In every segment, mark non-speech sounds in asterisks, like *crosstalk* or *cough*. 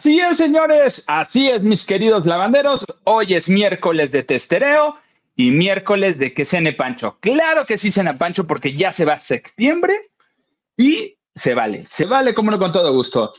Así es, señores, así es, mis queridos lavanderos. Hoy es miércoles de testereo y miércoles de que cene Pancho. Claro que sí cena Pancho porque ya se va septiembre y se vale, se vale como no con todo gusto.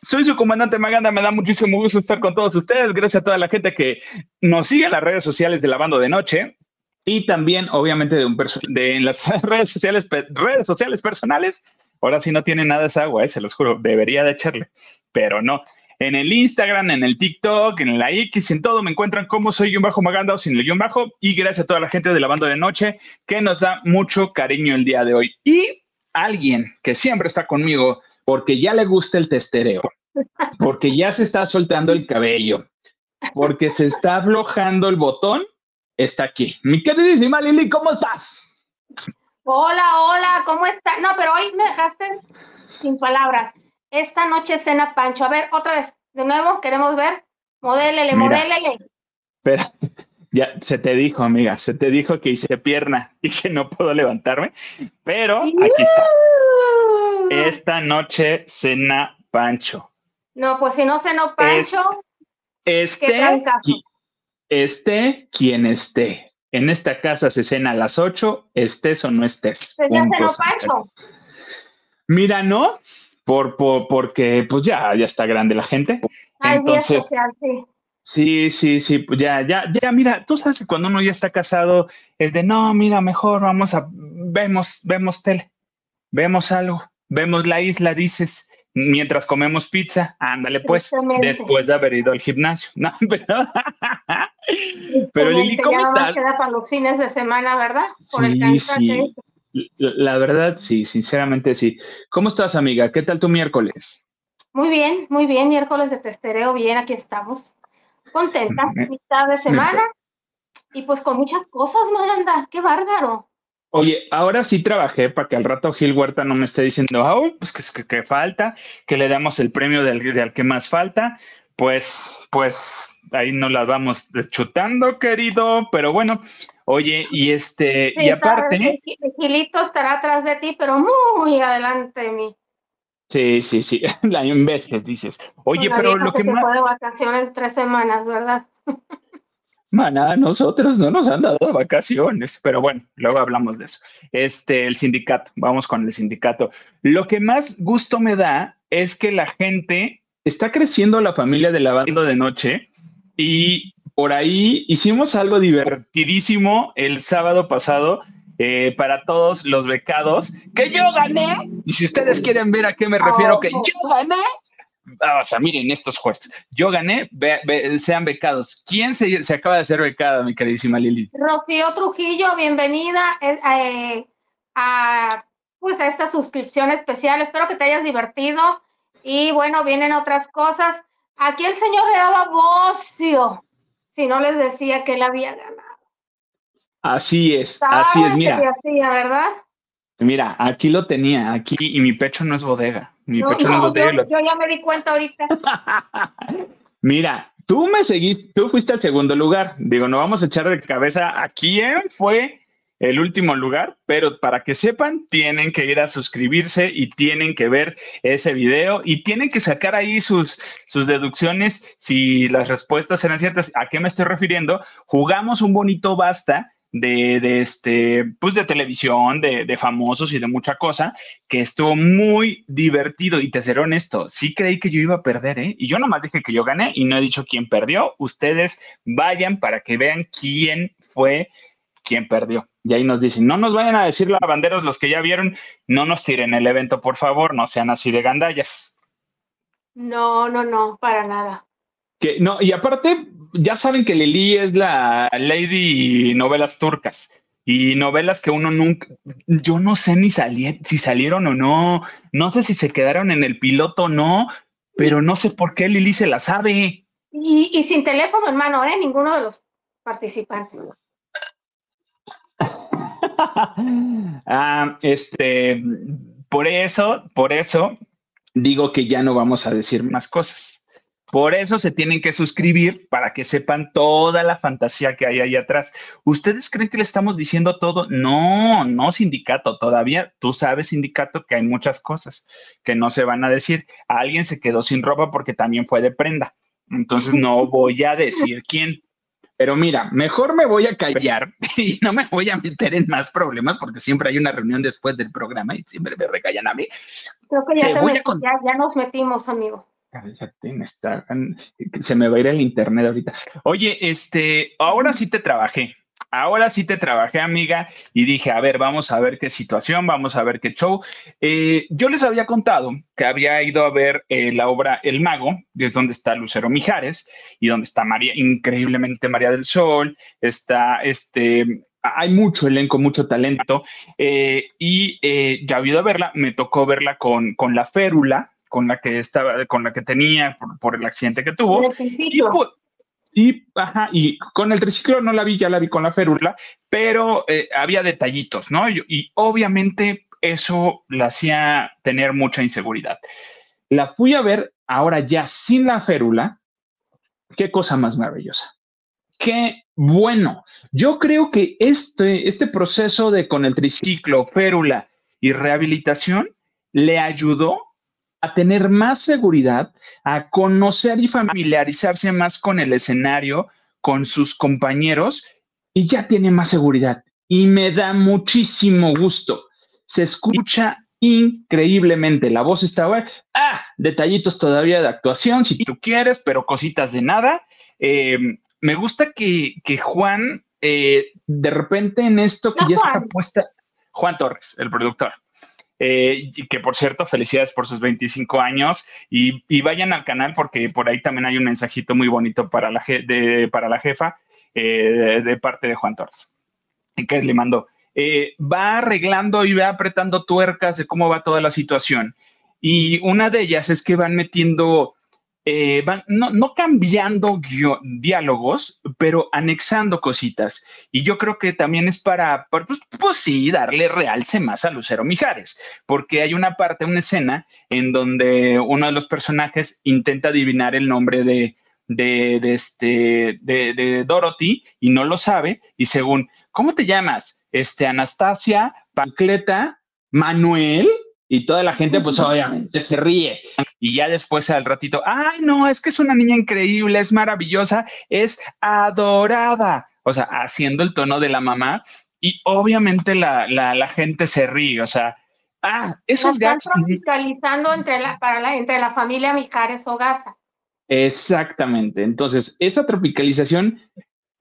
Soy su comandante Maganda, me da muchísimo gusto estar con todos ustedes. Gracias a toda la gente que nos sigue en las redes sociales de Lavando de Noche y también, obviamente, de, un de en las *laughs* redes sociales, redes sociales personales Ahora sí no tiene nada esa agua, eh, se los juro, debería de echarle, pero no. En el Instagram, en el TikTok, en la X, en todo me encuentran como soy un bajo maganda o sin el guion bajo. Y gracias a toda la gente de la banda de noche que nos da mucho cariño el día de hoy. Y alguien que siempre está conmigo porque ya le gusta el testereo, porque ya se está soltando el cabello, porque se está aflojando el botón, está aquí. Mi queridísima Lili, ¿cómo estás? Hola, hola, ¿cómo estás? No, pero hoy me dejaste sin palabras. Esta noche cena Pancho. A ver, otra vez, de nuevo, queremos ver. Modélele, modélele. Espera, *laughs* ya se te dijo, amiga, se te dijo que hice pierna *laughs* y que no puedo levantarme, pero aquí está. Esta noche cena Pancho. No, pues si no cenó Pancho, este, este quien esté. En esta casa se cena a las 8, estés o no estés. Pues ya cenó Pancho. Mira, no, por, porque pues ya, ya está grande la gente. Entonces, sí. Sí, sí, sí, pues ya, ya, ya, mira, tú sabes que cuando uno ya está casado es de, no, mira, mejor vamos a, vemos, vemos tele, vemos algo, vemos la isla, dices, mientras comemos pizza, ándale pues, después de haber ido al gimnasio. *laughs* No, pero, Lili, ¿cómo estás? queda para los fines de semana, ¿verdad? sí, sí. La verdad, sí, sinceramente sí. ¿Cómo estás, amiga? ¿Qué tal tu miércoles? Muy bien, muy bien. Miércoles de testereo, bien, aquí estamos. Contenta, mitad de *laughs* semana. Y pues con muchas cosas, Maganda. Qué bárbaro. Oye, ahora sí trabajé para que al rato Gil Huerta no me esté diciendo, oh, pues que, que, falta, que le damos el premio del, del, que más falta. Pues, pues ahí nos la vamos chutando, querido, pero bueno, oye, y este, y aparte. Gilito estará atrás de ti, pero muy adelante de mí. Sí, sí, sí, *laughs* la en veces dices. Oye, pero lo que, más. Fue de vacaciones tres semanas, ¿verdad? *laughs* Mana, nosotros no nos han dado vacaciones, pero bueno, luego hablamos de eso. Este, el sindicato, vamos con el sindicato. Lo que más gusto me da es que la gente está creciendo la familia de lavando de noche y por ahí hicimos algo divertidísimo el sábado pasado eh, para todos los becados, que yo gané. Y si ustedes quieren ver a qué me refiero, que yo gané, o sea, miren estos jueces. Yo gané, sean becados. ¿Quién se, acaba de ser becada, mi queridísima Lili? Rocío Trujillo, bienvenida eh, eh, a, pues, a esta suscripción especial. Espero que te hayas divertido. Y bueno, vienen otras cosas. Aquí el señor le daba bocio si no les decía que él había ganado. Así es, así es, mira. ¿verdad? Mira, aquí lo tenía, aquí, y mi pecho no es bodega. Mi pecho no, es bodega. Yo, ya me di cuenta ahorita. *laughs* Mira, tú me seguiste, tú fuiste al segundo lugar. Digo, no vamos a echar de cabeza a quién fue el último lugar, pero para que sepan, tienen que ir a suscribirse y tienen que ver ese video y tienen que sacar ahí sus, sus deducciones si las respuestas eran ciertas. ¿A qué me estoy refiriendo? Jugamos un bonito basta de, este, pues de televisión, de, famosos y de mucha cosa, que estuvo muy divertido. Y te seré honesto, sí creí que yo iba a perder, ¿eh? Y yo nomás dije que yo gané y no he dicho quién perdió. Ustedes vayan para que vean quién fue quien perdió. Y ahí nos dicen, no nos vayan a decir lavanderos los que ya vieron, no nos tiren el evento, por favor, no sean así de gandallas. No, no, no, para nada. Que, no, y aparte, ya saben que Lili es la lady novelas turcas y novelas que uno nunca, yo no sé ni si salieron o no, no sé si se quedaron en el piloto o no, pero no sé por qué Lili se la sabe. Y, sin teléfono hermano, ¿eh? Ninguno de los participantes. *laughs* ah, este, por eso, por eso digo que ya no vamos a decir más cosas Por eso se tienen que suscribir para que sepan toda la fantasía que hay ahí atrás. ¿Ustedes creen que le estamos diciendo todo? No, no, sindicato. Todavía tú sabes, sindicato, que hay muchas cosas que no se van a decir. Alguien se quedó sin ropa porque también fue de prenda. Entonces no *laughs* voy a decir quién. Pero mira, mejor me voy a callar *laughs* y no me voy a meter en más problemas porque siempre hay una reunión después del programa y siempre me recallan a mí. Creo que ya, ya nos metimos, amigo se me va a ir el internet ahorita. Oye, este, ahora sí te trabajé. Ahora sí te trabajé, amiga, y dije, a ver, vamos a ver qué situación, vamos a ver qué show. Eh, yo les había contado que había ido a ver eh, la obra El Mago, que es donde está Lucero Mijares y donde está María, increíblemente María del Sol, está este, hay mucho elenco, mucho talento, eh, y ya había ido a verla, me tocó verla con, con La Férula, con la que estaba, con la que tenía por, el accidente que tuvo. Y, y, con el triciclo no la vi, ya la vi con la férula, pero eh, había detallitos, ¿no? Y, obviamente eso la hacía tener mucha inseguridad. La fui a ver ahora ya sin la férula. Qué cosa más maravillosa. Qué bueno. Yo creo que este, este proceso de con el triciclo, férula y rehabilitación le ayudó a tener más seguridad, a conocer y familiarizarse más con el escenario, con sus compañeros, y ya tiene más seguridad. Y me da muchísimo gusto. Se escucha increíblemente. La voz está Ah, detallitos todavía de actuación, si tú quieres, pero cositas de nada. Eh, me gusta que, Juan, eh, de repente en esto que ya está puesta, Juan Torres, el productor, eh, y que por cierto, felicidades por sus 25 años y, vayan al canal porque por ahí también hay un mensajito muy bonito para la, de, para la jefa eh, de, parte de Juan Torres, que le mandó. Eh, va arreglando y va apretando tuercas de cómo va toda la situación. Y una de ellas es que van metiendo eh, van no, cambiando diálogos, pero anexando cositas. Y yo creo que también es para, pues, pues, sí, darle realce más a Lucero Mijares, porque hay una parte, una escena en donde uno de los personajes intenta adivinar el nombre de, de, este, de, Dorothy y no lo sabe. Y según, ¿cómo te llamas? Este, Anastasia, Pancleta, Manuel y toda la gente, pues obviamente se ríe. Y ya después al ratito, ay, no, es que es una niña increíble, es maravillosa, es adorada. O sea, haciendo el tono de la mamá. Y obviamente la, la, gente se ríe. O sea, ah, esos están tropicalizando entre la, para la, entre la familia Mijares Ogasa. Exactamente. Entonces, esa tropicalización,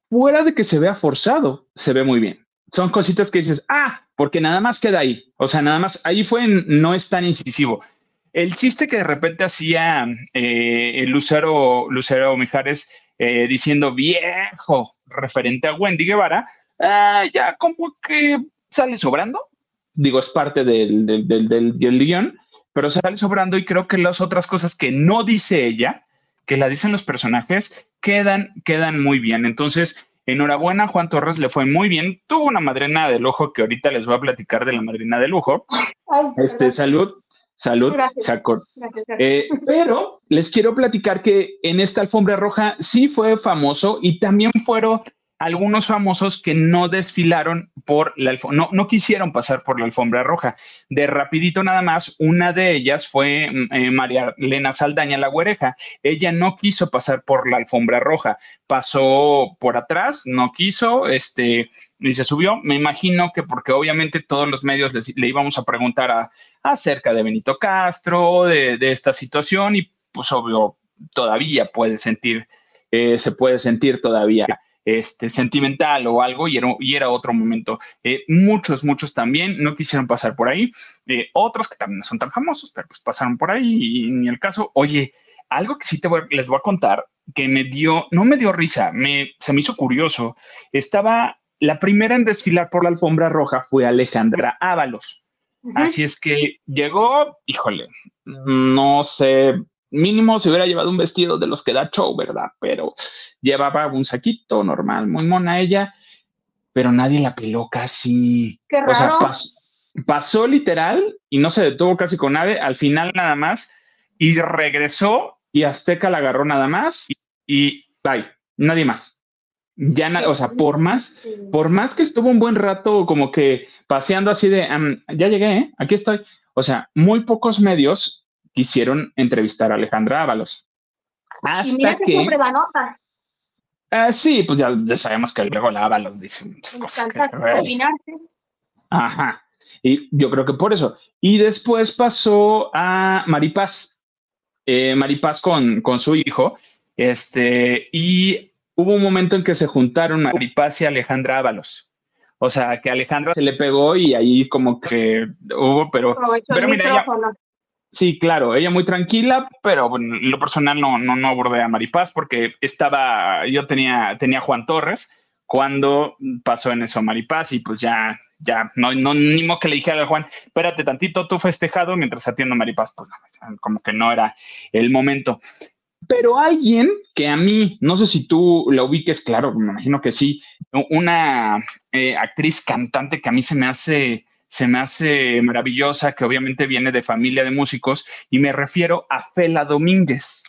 fuera de que se vea forzado, se ve muy bien. Son cositas que dices, ah, porque nada más queda ahí. O sea, nada más ahí fue, no es tan incisivo. El chiste que de repente hacía eh, Lucero, Lucero Mijares eh, diciendo viejo referente a Wendy Guevara, ah, ya como que sale sobrando. Digo, es parte del, del, del, del, guion, pero sale sobrando y creo que las otras cosas que no dice ella, que la dicen los personajes, quedan, quedan muy bien. Entonces, Enhorabuena, Juan Torres le fue muy bien. Tuvo una madrina de lujo que ahorita les voy a platicar de la madrina de lujo. este, salud, salud, eh, pero les quiero platicar que en esta alfombra roja sí fue famoso y también fueron algunos famosos que no desfilaron por la alfombra, no, no quisieron pasar por la alfombra roja. De rapidito nada más, una de ellas fue mm, eh, María Elena Saldaña La Güereja. Ella no quiso pasar por la alfombra roja, pasó por atrás, no quiso, este, y se subió. Me imagino que porque obviamente todos los medios le íbamos a preguntar a, acerca de Benito Castro, de, de, esta situación, y pues obvio, todavía puede sentir, eh, se puede sentir todavía este, sentimental o algo y era, y era otro momento. Eh, muchos, muchos también no quisieron pasar por ahí. Eh, otros que también no son tan famosos, pero pues pasaron por ahí y ni el caso. Oye, algo que sí te les voy a contar que me dio, no me dio risa, me, se me hizo curioso. Estaba la primera en desfilar por la alfombra roja fue Alejandra Ábalos. Así es que llegó, híjole, no sé, mínimo se hubiera llevado un vestido de los que da show, ¿verdad? Pero llevaba un saquito normal, muy mona ella, pero nadie la peló casi. Qué raro. O sea, pasó literal y no se detuvo casi con nadie, al final nada más, y regresó y Azteca la agarró nada más y, bye, nadie más. Ya, o sea, por más, por más que estuvo un buen rato como que paseando así de, ya llegué, ¿eh? aquí estoy. O sea, muy pocos medios quisieron entrevistar a Alejandra Ábalos. Hasta y mira que, siempre da nota. Ah, sí, pues ya, sabemos que luego la Ábalos dice muchas cosas. Ajá. Y yo creo que por eso. Y después pasó a Maripaz, eh, Maripaz con, con su hijo, este, y hubo un momento en que se juntaron Maripaz y Alejandra Ábalos. O sea, que Alejandra se le pegó y ahí como que hubo, pero, pero mira, sí, claro, ella muy tranquila, pero bueno, lo personal no, no, no abordé a Maripaz porque estaba, yo tenía, tenía Juan Torres cuando pasó en eso Maripaz y pues ya, ya, no, no, ni modo que le dijera a Juan, espérate tantito, tú festejado mientras atiendo a Maripaz, pues como que no era el momento. Pero alguien que a mí, no sé si tú la ubiques, claro, me imagino que sí, una eh, actriz cantante que a mí se me hace, se me hace maravillosa, que obviamente viene de familia de músicos, y me refiero a Fela Domínguez.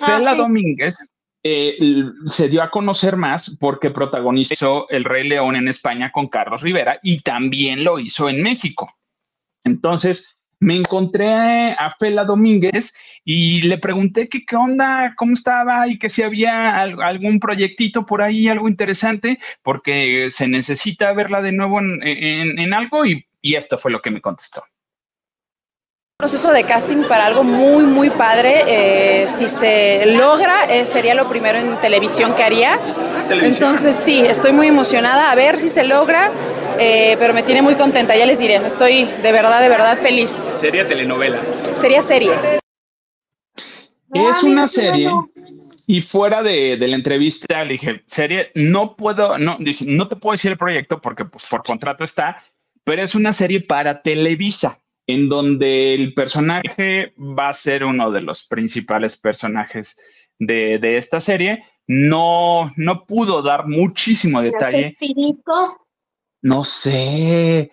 Ah, Fela Domínguez eh, se dio a conocer más porque protagonizó El Rey León en España con Carlos Rivera y también lo hizo en México. Entonces, me encontré a Fela Domínguez y le pregunté qué onda, cómo estaba y que si había algún proyectito por ahí, algo interesante, porque se necesita verla de nuevo en, algo y esto fue lo que me contestó. Proceso de casting para algo muy, muy padre. Eh, si se logra, eh, sería lo primero en televisión que haría. Entonces, sí, estoy muy emocionada. A ver si se logra, eh, pero me tiene muy contenta, ya les diré. Estoy de verdad, de verdad feliz. ¿Sería telenovela? Sería serie. Es una serie. Y fuera de, la entrevista le dije, serie, no puedo, no, no te puedo decir el proyecto porque pues, por contrato está, pero es una serie para Televisa en donde el personaje va a ser uno de los principales personajes de, esta serie. No, no pudo dar muchísimo detalle. No sé.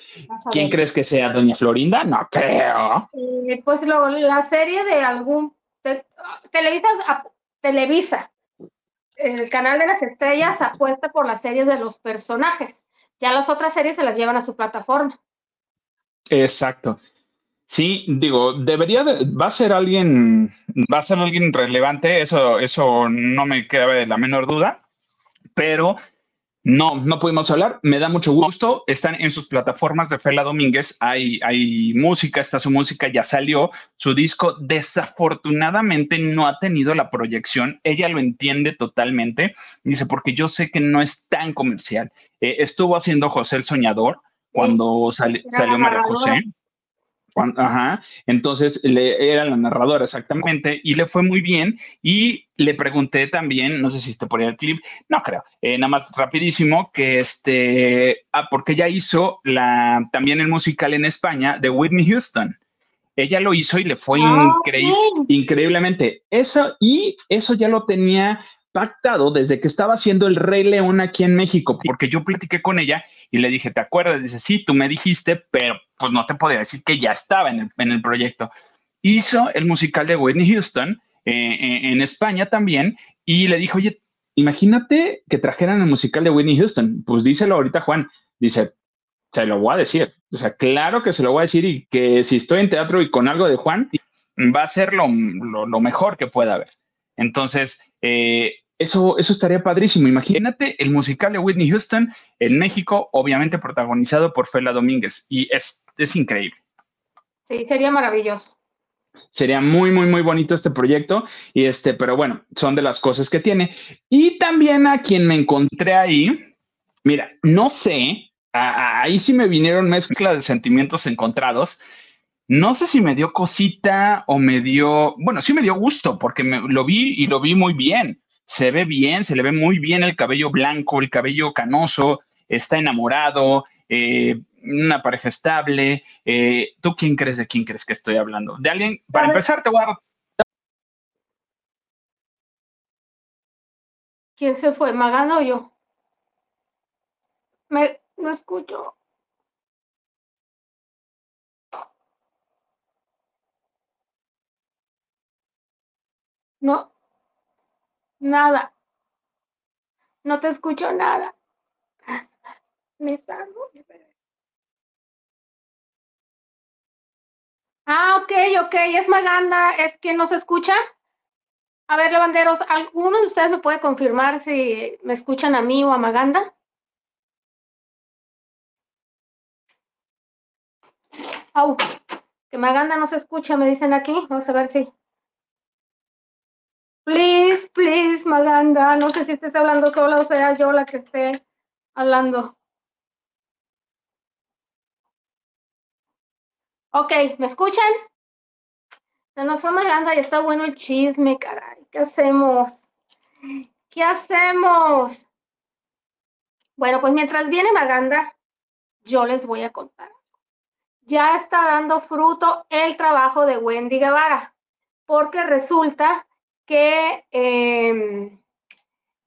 ¿Quién crees que sea Doña Florinda? No creo. Eh, pues la serie de algún Televisa, Televisa, el canal de las estrellas apuesta por las series de los personajes. Ya las otras series se las llevan a su plataforma. Exacto. Sí, digo, debería de, va a ser alguien, va a ser alguien relevante, eso, eso no me queda la menor duda, pero no, no pudimos hablar. Me da mucho gusto. Están en sus plataformas de Fela Domínguez. Hay, hay música, está su música, ya salió su disco. Desafortunadamente no ha tenido la proyección. Ella lo entiende totalmente. Dice, porque yo sé que no es tan comercial. Eh, estuvo haciendo José el Soñador cuando salió María José. Ajá, entonces le, era la narradora exactamente y le fue muy bien y le pregunté también, no sé si por ahí el clip, no creo, eh, nada más rapidísimo, que este, ah, porque ella hizo la, también el musical en España de Whitney Houston. Ella lo hizo y le fue ah, increíblemente. Eso, y eso ya lo tenía pactado desde que estaba haciendo el Rey León aquí en México, porque yo platiqué con ella y le dije, ¿te acuerdas? Dice, sí, tú me dijiste, pero pues no te podía decir que ya estaba en el, proyecto. Hizo el musical de Whitney Houston eh, eh, en España también y le dijo, oye, imagínate que trajeran el musical de Whitney Houston. Pues díselo ahorita, Juan. Dice, se lo voy a decir. O sea, claro que se lo voy a decir y que si estoy en teatro y con algo de Juan, va a ser lo, mejor que pueda haber. Entonces, eh, eso, eso estaría padrísimo. Imagínate el musical de Whitney Houston en México, obviamente protagonizado por Fela Domínguez. Y es, es increíble. Sí, sería maravilloso. Sería muy, muy, muy bonito este proyecto. Y este, pero bueno, son de las cosas que tiene. Y también a quien me encontré ahí, mira, no sé, ahí sí me vinieron mezclas de sentimientos encontrados. No sé si me dio cosita o me dio, bueno, sí me dio gusto porque me, lo vi y lo vi muy bien se ve bien, se le ve muy bien el cabello blanco, el cabello canoso, está enamorado, eh, una pareja estable. Eh, ¿Tú quién crees de quién crees que estoy hablando? De alguien, para empezar, te voy a... ¿Quién se fue? ¿Maganda o yo? Me, no escucho. No, nada. No te escucho nada. Me salgo. Ah, ok, ok, es Maganda, es quien nos escucha. A ver, lavanderos, ¿alguno de ustedes me puede confirmar si me escuchan a mí o a Maganda? Au, que Maganda no se escucha, me dicen aquí. Vamos a ver si. Please, please, Maganda. No sé si estés hablando sola o sea yo la que esté hablando. Ok, ¿me escuchan? Se nos fue Maganda y está bueno el chisme, caray. ¿Qué hacemos? ¿Qué hacemos? Bueno, pues mientras viene Maganda, yo les voy a contar. Ya está dando fruto el trabajo de Wendy Guevara, porque resulta que em,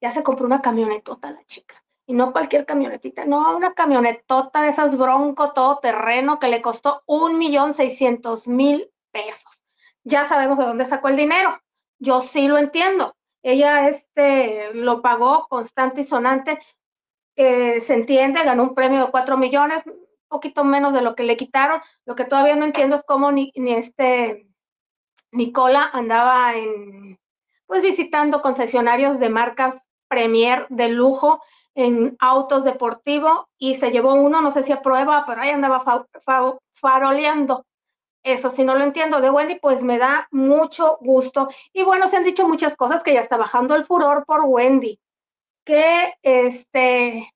ya se compró una camionetota la chica. Y no cualquier camionetita, no, una camionetota de esas bronco todoterreno que le costó un millón seiscientos mil pesos ya sabemos de dónde sacó el dinero. Yo sí lo entiendo. Ella este, lo pagó constante y sonante. se entiende, ganó un premio de cuatro millones, un poquito menos de lo que le quitaron. Lo que todavía no entiendo es cómo ni, ni este Nicola andaba en, pues visitando concesionarios de marcas Premier de lujo en autos deportivos y se llevó uno, no sé si a prueba, pero ahí andaba faroleando. Eso si no lo entiendo de Wendy, pues me da mucho gusto. Y bueno, se han dicho muchas cosas que ya está bajando el furor por Wendy, que este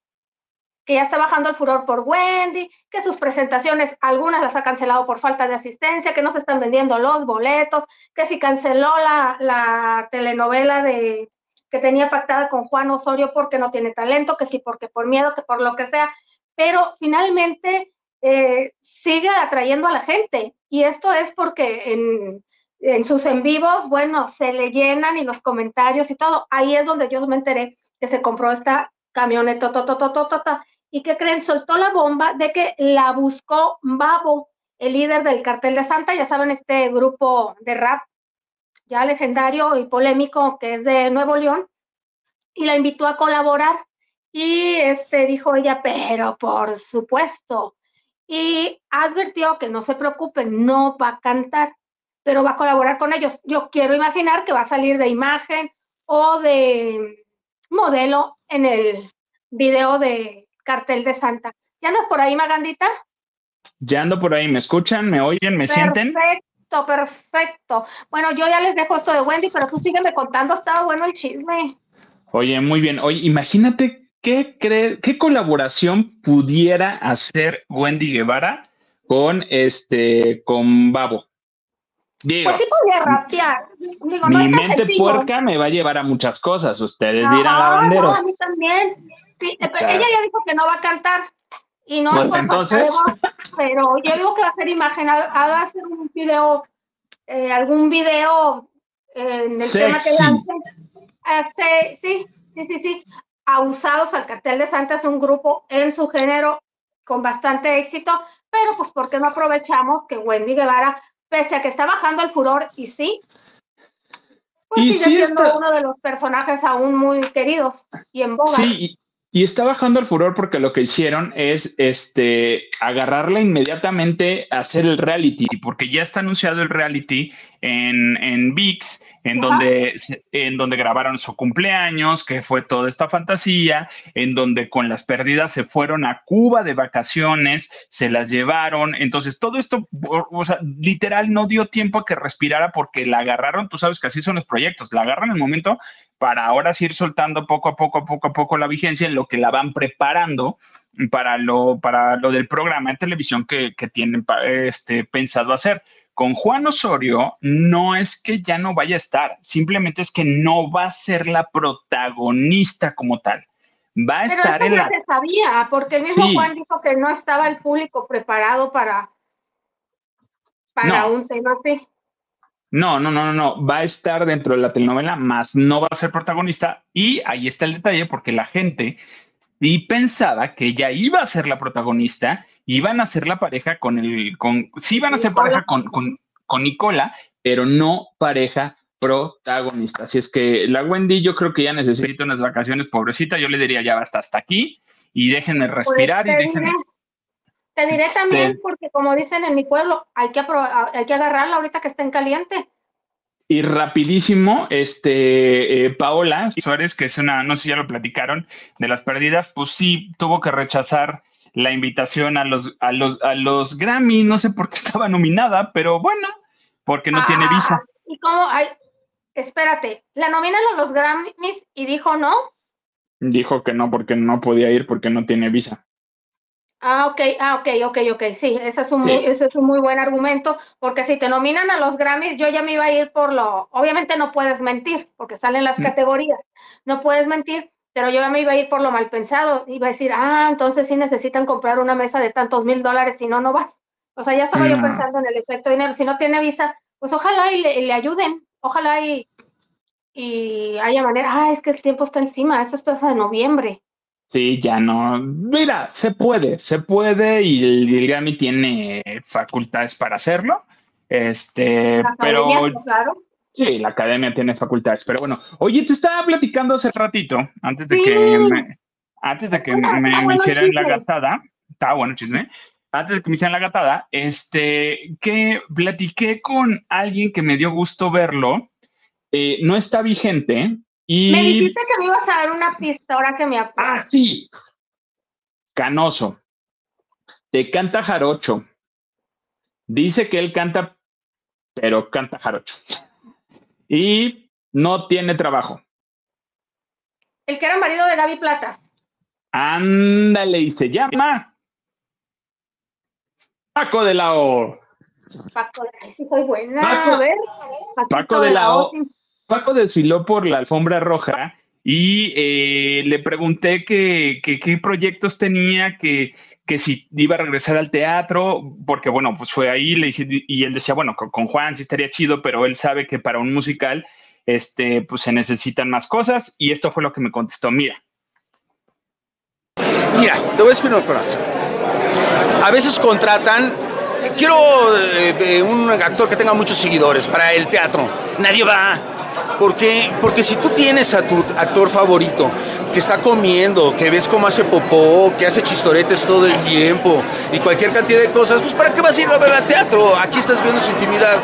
que ya está bajando el furor por Wendy, que sus presentaciones, algunas las ha cancelado por falta de asistencia, que no se están vendiendo los boletos, que si canceló la, la telenovela de que tenía pactada con Juan Osorio porque no tiene talento, que sí porque por miedo, que por lo que sea, pero finalmente eh, sigue atrayendo a la gente. Y esto es porque en, en, sus en vivos, bueno, se le llenan y los comentarios y todo. Ahí es donde yo me enteré que se compró esta camioneta. ¿Y que creen? Soltó la bomba de que la buscó Babo, el líder del cartel de Santa, ya saben, este grupo de rap ya legendario y polémico que es de Nuevo León, y la invitó a colaborar. Y este dijo ella, pero por supuesto, y advirtió que no se preocupen, no va a cantar, pero va a colaborar con ellos. Yo quiero imaginar que va a salir de imagen o de modelo en el video de Cartel de Santa. ¿Ya andas por ahí, Magandita? Ya ando por ahí, ¿me escuchan? ¿Me oyen? ¿Me sienten? Perfecto, perfecto. Bueno, yo ya les dejo esto de Wendy, pero tú sígueme contando, estaba bueno el chisme. Oye, muy bien. Oye, imagínate ¿qué, cree, ¿qué colaboración pudiera hacer Wendy Guevara con este con Babo? Digo, pues sí podría rapear. mi mente puerca me va a llevar a muchas cosas. Ustedes dirán lavanderos. No, a mí también. Sí, eh, ella ya dijo que no va a cantar. Y no pues entonces. pero yo digo que va a hacer imagen, va a hacer un video, eh, algún video eh, en el tema que lance. sí, sí, sí, sí. Abusados al Cartel de Santa es un grupo en su género con bastante éxito, pero pues ¿por qué no aprovechamos que Wendy Guevara, pese a que está bajando el furor, y sí, pues sigue siendo uno de los personajes aún muy queridos y en boga. Sí, y, está bajando el furor porque lo que hicieron es este agarrarla inmediatamente a hacer el reality, porque ya está anunciado el reality en, en VIX en donde, en donde grabaron su cumpleaños, que fue toda esta fantasía, en donde con las pérdidas se fueron a Cuba de vacaciones, se las llevaron. Entonces, todo esto, o, sea, literal no dio tiempo a que respirara porque la agarraron, tú sabes que así son los proyectos, la agarran en el momento para ahora sí ir soltando poco a poco, poco a poco la vigencia en lo que la van preparando para lo, para lo del programa de televisión que, que tienen este, pensado hacer. Con Juan Osorio no es que ya no vaya a estar, simplemente es que no va a ser la protagonista como tal. Va a estar en la... se sabía, porque el mismo Juan dijo que no estaba el público preparado para, para un tema así. No, no, no, no, no. Va a estar dentro de la telenovela, más no va a ser protagonista. Y ahí está el detalle, porque la gente y pensaba que ella iba a ser la protagonista, iban a ser la pareja con el, con, sí iban a ser pareja con, con, con Nicola, pero no pareja protagonista. Así es que la Wendy yo creo que ya necesita unas vacaciones, pobrecita, yo le diría ya basta hasta aquí y déjenme pues, respirar y déjenme... Te diré también, porque como dicen en mi pueblo, hay que, hay que agarrarla ahorita que estén caliente. Y rapidísimo, este, eh, Paola Suárez, que es una, no sé si ya lo platicaron, de las perdidas, pues sí, tuvo que rechazar la invitación a los, a los, a los Grammy, no sé por qué *laughs* estaba nominada, pero bueno, porque no tiene visa. Ah, ¿Y cómo? Ay, espérate, ¿la nominan a los Grammys y dijo no? Dijo que no, porque no podía ir porque no tiene visa. Ah, ok, ah, ok, ok, ok, sí, ese es, un muy, ese es un muy buen argumento, porque si te nominan a los Grammys, yo ya me iba a ir por lo, obviamente no puedes mentir, porque salen las mm. categorías, no puedes mentir, pero yo ya me iba a ir por lo mal pensado, iba a decir, ah, entonces sí necesitan comprar una mesa de tantos mil dólares, si no, no vas. O sea, ya estaba yo pensando en el efecto de dinero, si no tiene visa, pues ojalá y le, ayuden, ojalá y, y haya manera, ah, es que el tiempo está encima, eso está hasta de noviembre. Sí, ya no. Mira, se puede, se puede y el, Grammy tiene facultades para hacerlo. Este, pero. Claro. Sí, la academia tiene facultades, pero bueno. Oye, te estaba platicando hace ratito, antes de que me, antes de que me, hicieran la gatada. Estaba bueno chisme. Antes de que me hicieran la gatada, este, que platiqué con alguien que me dio gusto verlo. Eh, no está vigente, me dijiste que me ibas a dar una pista ahora que me acuerdo. Ah, sí. Canoso. Te canta jarocho. Dice que él canta, pero canta jarocho. Y no tiene trabajo. El que era marido de Gaby Plata. Ándale, y se llama Paco de la O. Paco de la O, sí soy buena. Paco, Paco de la O Paco desfiló por la alfombra roja y eh, le pregunté qué proyectos tenía, que, si iba a regresar al teatro, porque bueno, pues fue ahí le dije, y él decía, bueno, con, Juan sí estaría chido, pero él sabe que para un musical este, pues se necesitan más cosas y esto fue lo que me contestó, mira. Mira, te voy a explicar una cosa. A veces contratan, quiero eh, eh, un actor que tenga muchos seguidores para el teatro. Nadie va ¿Por qué? Porque si tú tienes a tu actor favorito que está comiendo, que ves cómo hace popó, que hace chistoretes todo el tiempo y cualquier cantidad de cosas, pues ¿para qué vas a ir a ver al teatro? Aquí estás viendo su intimidad.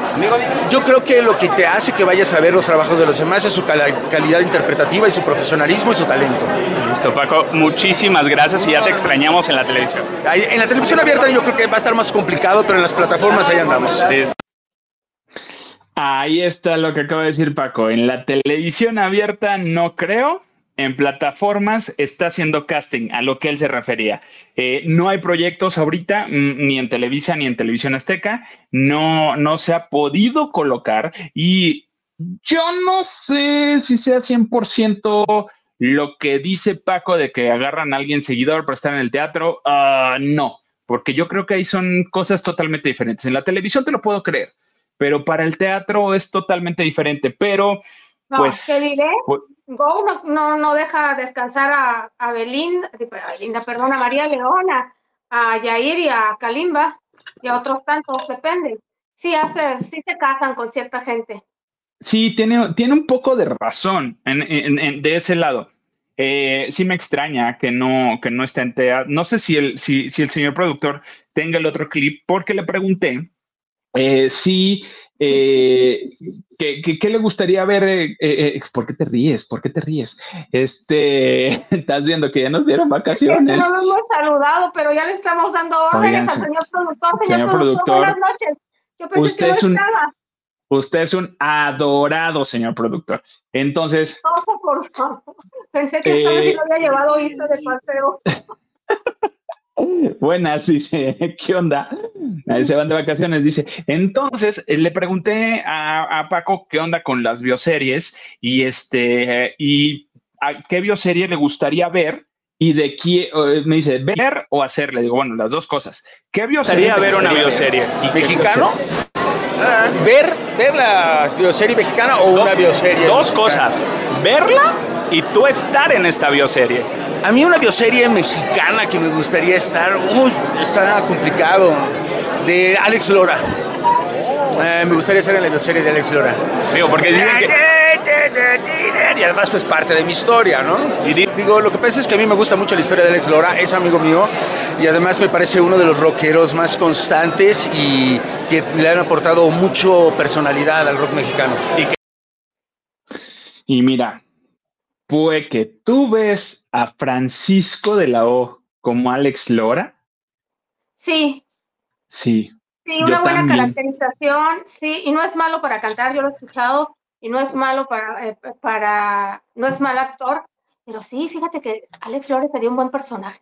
Yo creo que lo que te hace que vayas a ver los trabajos de los demás es su calidad interpretativa y su profesionalismo y su talento. Listo, Paco. Muchísimas gracias y ya te extrañamos en la televisión. En la televisión abierta yo creo que va a estar más complicado, pero en las plataformas ahí andamos. Ahí está lo que acaba de decir Paco. En la televisión abierta no creo. En plataformas está haciendo casting, a lo que él se refería. Eh, no hay proyectos ahorita, mm, ni en Televisa ni en Televisión Azteca. No, no se ha podido colocar. Y yo no sé si sea 100% lo que dice Paco de que agarran a alguien seguidor para estar en el teatro. Ah, no, porque yo creo que ahí son cosas totalmente diferentes. En la televisión te lo puedo creer pero para el teatro es totalmente diferente. Pero, pues. ¿Qué diré? Pues Go no, no, deja descansar a, a, Belinda, a Belinda, perdón, a María Leona, a Yair y a Kalimba y a otros tantos, depende. Sí, hace, sí se casan con cierta gente. Sí, tiene, tiene un poco de razón en, de ese lado. Eh, sí me extraña que no, que no esté en teatro. No sé si el, si, si el señor productor tenga el otro clip, porque le pregunté eh, sí, eh, ¿qué, le gustaría ver? Eh, eh, ¿Por qué te ríes? ¿Por qué te ríes? Este, *laughs* estás viendo que ya nos dieron vacaciones. no lo hemos saludado, pero ya le estamos dando órdenes al señor productor. Señor, productor, buenas noches. Yo pensé usted que es un, Usted es un adorado, señor productor. Entonces. por favor. Pensé que esta vez sí lo había llevado visto de paseo. *laughs* Buenas, dice, *laughs* ¿qué onda? Se van de vacaciones, dice. Entonces, eh, le pregunté a, Paco qué onda con las bioseries y este, y qué bioserie le gustaría ver y de quién, me dice, ver o hacer. Le digo, bueno, las dos cosas. ¿Qué bioserie? ver una bioserie. ¿Mexicano? ¿Ver, ver la bioserie mexicana o una bioserie? Dos cosas. Verla y tú estar en esta bioserie. A mí una bioserie mexicana que me gustaría estar, uy, está complicado, de Alex Lora. Eh, me gustaría ser en la bioserie de Alex Lora. Digo, porque dicen que... Y además pues parte de mi historia, ¿no? Y digo, lo que pasa es que a mí me gusta mucho la historia de Alex Lora, es amigo mío y además me parece uno de los rockeros más constantes y que le han aportado mucho personalidad al rock mexicano. Y, y mira, pues que tú ves a Francisco de la O como Alex Lora. Sí. Sí. Sí, una buena caracterización, sí, y no es malo para cantar, yo lo he escuchado, y no es malo para, eh, para, no es mal actor, pero sí, fíjate que Alex Flores sería un buen personaje.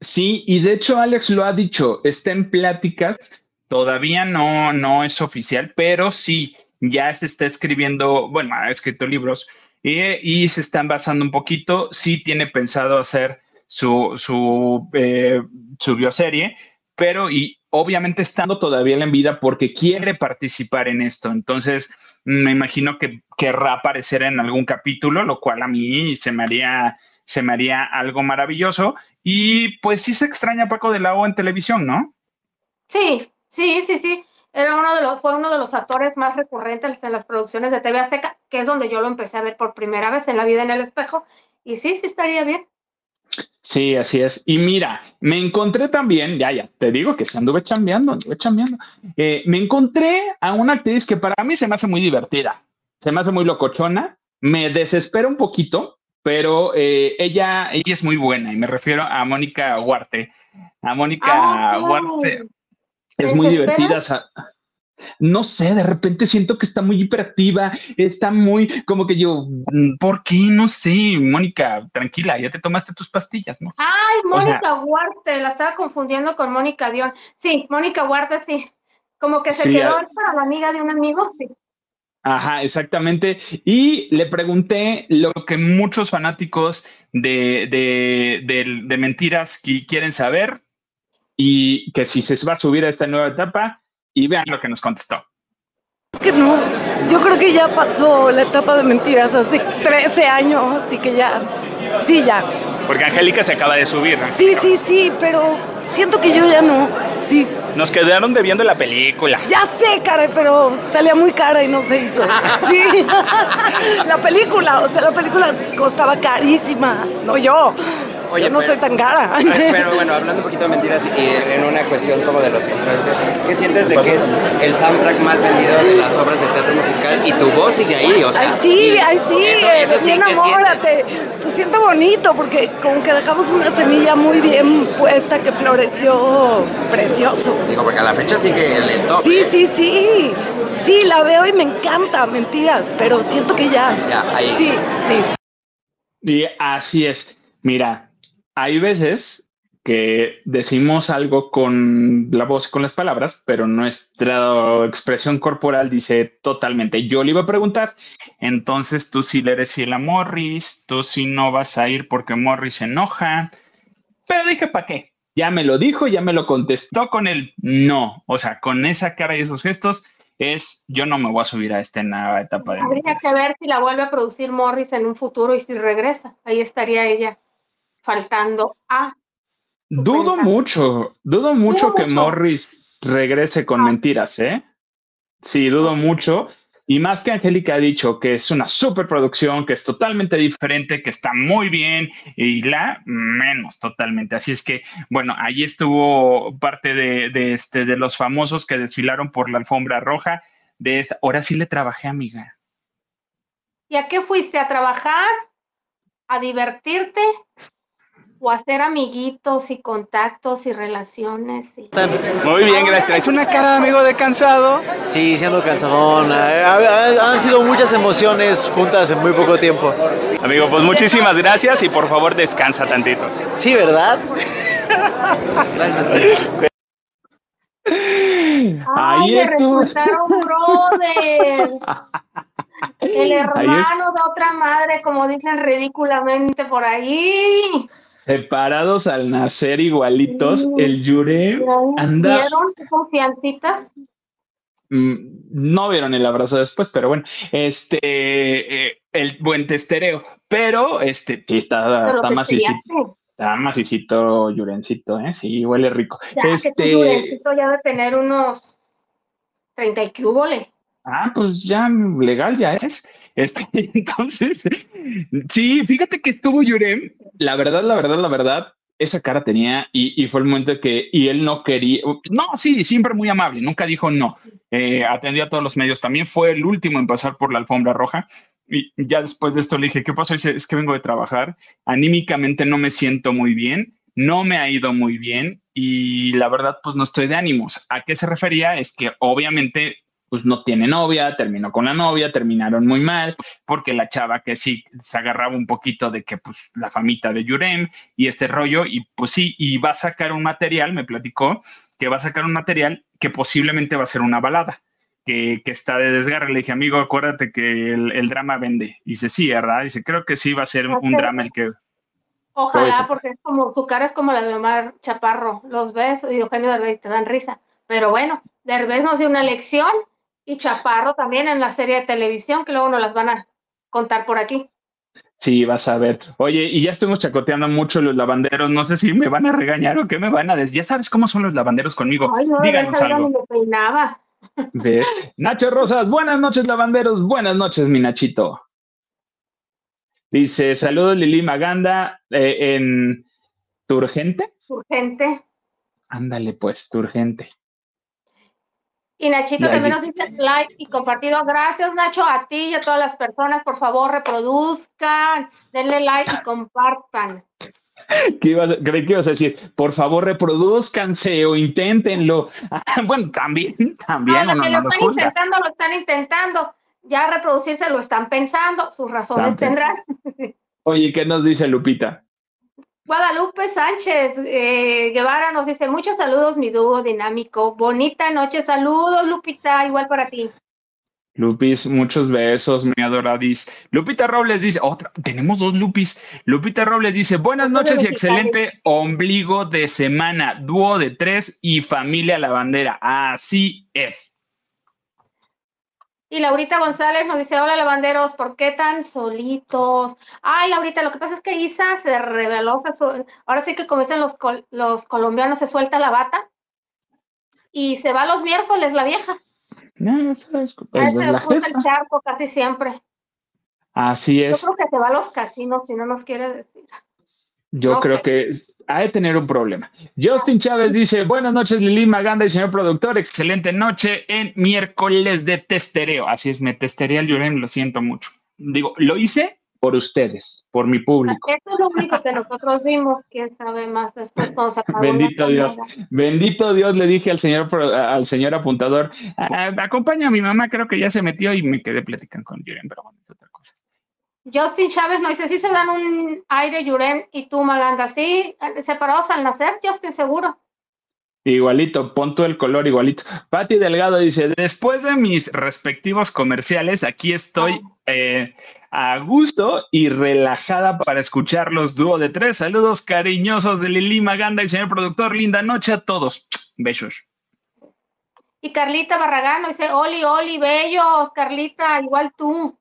Sí, y de hecho Alex lo ha dicho, está en pláticas, todavía no, no es oficial, pero sí, ya se está escribiendo, bueno, ha escrito libros y, se están basando un poquito, sí tiene pensado hacer su, su, eh, su bioserie, pero y obviamente estando todavía en vida porque quiere participar en esto. Entonces, me imagino que querrá aparecer en algún capítulo, lo cual a mí se me haría, se me haría algo maravilloso. Y pues sí se extraña a Paco de la O en televisión, ¿no? Sí, sí, sí, sí. Era uno de los, fue uno de los actores más recurrentes en las producciones de TV Azteca, que es donde yo lo empecé a ver por primera vez en La vida en el espejo. Y sí, sí estaría bien. Sí, así es. Y mira, me encontré también, ya, ya, te digo que se anduve chambeando, anduve chambeando. Eh, me encontré a una actriz que para mí se me hace muy divertida, se me hace muy locochona, me desespera un poquito, pero eh, ella, ella es muy buena y me refiero a Mónica Huarte. A Mónica ah, Huarte es muy divertida no sé, de repente siento que está muy hiperactiva, está muy como que yo, mm, ¿por qué? No sé, Mónica, tranquila, ya te tomaste tus pastillas, ¿no? Ay, Mónica Huarte, la estaba confundiendo con Mónica Dion. Sí, Mónica Huarte, sí. Como que se quedó para la amiga de un amigo, sí. Ajá, exactamente. Y le pregunté lo que muchos fanáticos de, de, de, de mentiras quieren saber y que si se va a subir a esta nueva etapa, y vean lo que nos contestó. Que no, yo creo que ya pasó la etapa de mentiras hace 13 años, así que ya, sí, ya. Porque Angélica se acaba de subir. ¿no? Sí, sí, sí, pero siento que yo ya no, sí. Nos quedaron debiendo la película. Ya sé, cara, pero salía muy cara y no se hizo. *laughs* Sí, *laughs* la película, o sea, la película costaba carísima, no yo. Oye, no soy tan cara. Pero bueno, hablando un poquito de mentiras y en una cuestión como de los influencers, ¿qué sientes de que es el soundtrack más vendido de las obras de teatro musical y tu voz sigue ahí? O sea, ay, sí, ay, sí, eso, sí, enamórate. Pues siento bonito porque como que dejamos una semilla muy bien puesta que floreció precioso. Digo, porque a la fecha sigue el, el top. Sí, ¿eh? sí, sí. Sí, la veo y me encanta, mentiras, pero siento que ya. Ya, ahí. Sí, sí. Y así es. Mira, hay veces que decimos algo con la voz, con las palabras, pero nuestra expresión corporal dice totalmente. Yo le iba a preguntar, entonces tú sí le eres fiel a Morris, tú sí no vas a ir porque Morris se enoja, pero dije, ¿para qué? Ya me lo dijo, ya me lo contestó con el no, o sea, con esa cara y esos gestos es yo no me voy a subir a esta nueva etapa de Habría que ver si la vuelve a producir Morris en un futuro y si regresa, ahí estaría ella faltando a... Dudo mucho, dudo mucho que Morris regrese con ah. mentiras, ¿eh? Sí, dudo mucho. Y más que Angélica ha dicho que es una superproducción, que es totalmente diferente, que está muy bien, y la menos totalmente. Así es que, bueno, ahí estuvo parte de, este, de los famosos que desfilaron por la alfombra roja. De esa. Ahora sí le trabajé, amiga. ¿Y a qué fuiste? ¿A trabajar? ¿A divertirte? O hacer amiguitos y contactos y relaciones. Muy bien, gracias. ¿Traes una cara, amigo, de cansado? Sí, siendo cansadón. Han sido muchas emociones juntas en muy poco tiempo. Amigo, pues muchísimas gracias y por favor descansa tantito. Sí, ¿verdad? gracias. Ay, me brother. El hermano de otra madre, como dicen ridículamente por ahí. Separados al nacer igualitos, el Yure anda. ¿Vieron confiancitas? Mm, no vieron el abrazo después, pero bueno, este, eh, el buen testereo, pero este, sí, está, está macicito, está macicito, Yurencito, ¿eh? Sí, huele rico. Ya, este, que Yurencito ya debe tener unos 30 y cúbole. Ah, pues ya legal ya es. Este, *laughs* entonces, sí, fíjate que estuvo Yurem, la verdad, la verdad, la verdad, esa cara tenía y, fue el momento que, y él no quería, no, sí, siempre muy amable, nunca dijo no, eh, atendió a todos los medios, también fue el último en pasar por la alfombra roja. Y ya después de esto le dije, ¿qué pasó? Dice, es que vengo de trabajar, anímicamente no me siento muy bien, no me ha ido muy bien y la verdad, pues no estoy de ánimos. ¿A qué se refería? Es que obviamente pues no tiene novia, terminó con la novia, terminaron muy mal, porque la chava que sí se agarraba un poquito de que pues la famita de Yurem y este rollo, y pues sí, y va a sacar un material, me platicó, que va a sacar un material que posiblemente va a ser una balada. Que, que está de desgarre. Le dije, amigo, acuérdate que el, drama vende. Y dice, sí, ¿verdad? Dice, creo que sí va a ser un drama el que, Ojalá, porque es como, su cara es como la de Omar Chaparro. Los ves y Eugenio Derbez te dan risa. Pero bueno, Derbez nos dio una lección y Chaparro también en la serie de televisión, que luego nos las van a contar por aquí. Sí, vas a ver. Oye, y ya estuvimos chacoteando mucho los lavanderos. No sé si me van a regañar o qué me van a decir. Ya sabes cómo son los lavanderos conmigo. Ay, no, Díganos algo. Me peinaba. ¿Ves? Nacho Rosas, buenas noches, lavanderos. Buenas noches, mi Nachito. Dice, saludos Lili Maganda eh, en Turgente. Turgente. Ándale, pues, Turgente. Y Nachito también nos dice like y compartido. Gracias, Nacho, a ti y a todas las personas. Por favor, reproduzcan, denle like y compartan. ¿Qué ibas, creí que ibas a decir? Por favor, reproduzcanse o inténtenlo. *laughs* bueno, también, también. No, lo están intentando, lo están intentando. Ya reproducirse lo están pensando, sus razones tendrán. Oye, ¿qué nos dice Lupita? Guadalupe Sánchez eh, Guevara nos dice, muchos saludos, mi dúo dinámico. Bonita noche, saludos, Lupita, igual para ti. Lupis, muchos besos, mi adoradis. Lupita Robles dice, otra, tenemos dos Lupis. Lupita Robles dice, buenas noches y excelente ombligo de semana, dúo de tres y familia la bandera. Así es. Y Laurita González nos dice, hola lavanderos, ¿por qué tan solitos? Ay, Laurita, lo que pasa es que Isa se reveló, ahora sí que como dicen los, los colombianos, se suelta la bata y se va los miércoles la vieja. No, eso es, pues, se el charco casi siempre. Así es. Yo creo que se va a los casinos si no nos quiere decir. Yo creo que ha de tener un problema. Justin Chávez dice, buenas noches Lili Maganda y señor productor, excelente noche en miércoles de testereo. Así es, me testeré al Llorén, lo siento mucho. Digo, lo hice por ustedes, por mi público. Esto es lo único que nosotros vimos, quién sabe más después cuando se Bendito Dios, bendito Dios, le dije al señor al señor apuntador, ah, acompaña a mi mamá, creo que ya se metió y me quedé platicando con Llorén, pero bueno, es otra cosa. Justin Chávez nos dice, sí se dan un aire Yurem y tú Maganda, sí, separados al nacer, Justin, seguro. Igualito, pon el color igualito. Patti Delgado dice, después de mis respectivos comerciales, aquí estoy eh, a gusto y relajada para escuchar los dúo de tres. Saludos cariñosos de Lili Maganda y señor productor. Linda noche a todos. Besos. Y Carlita Barragán dice, Oli, Oli, bellos, Carlita, igual tú.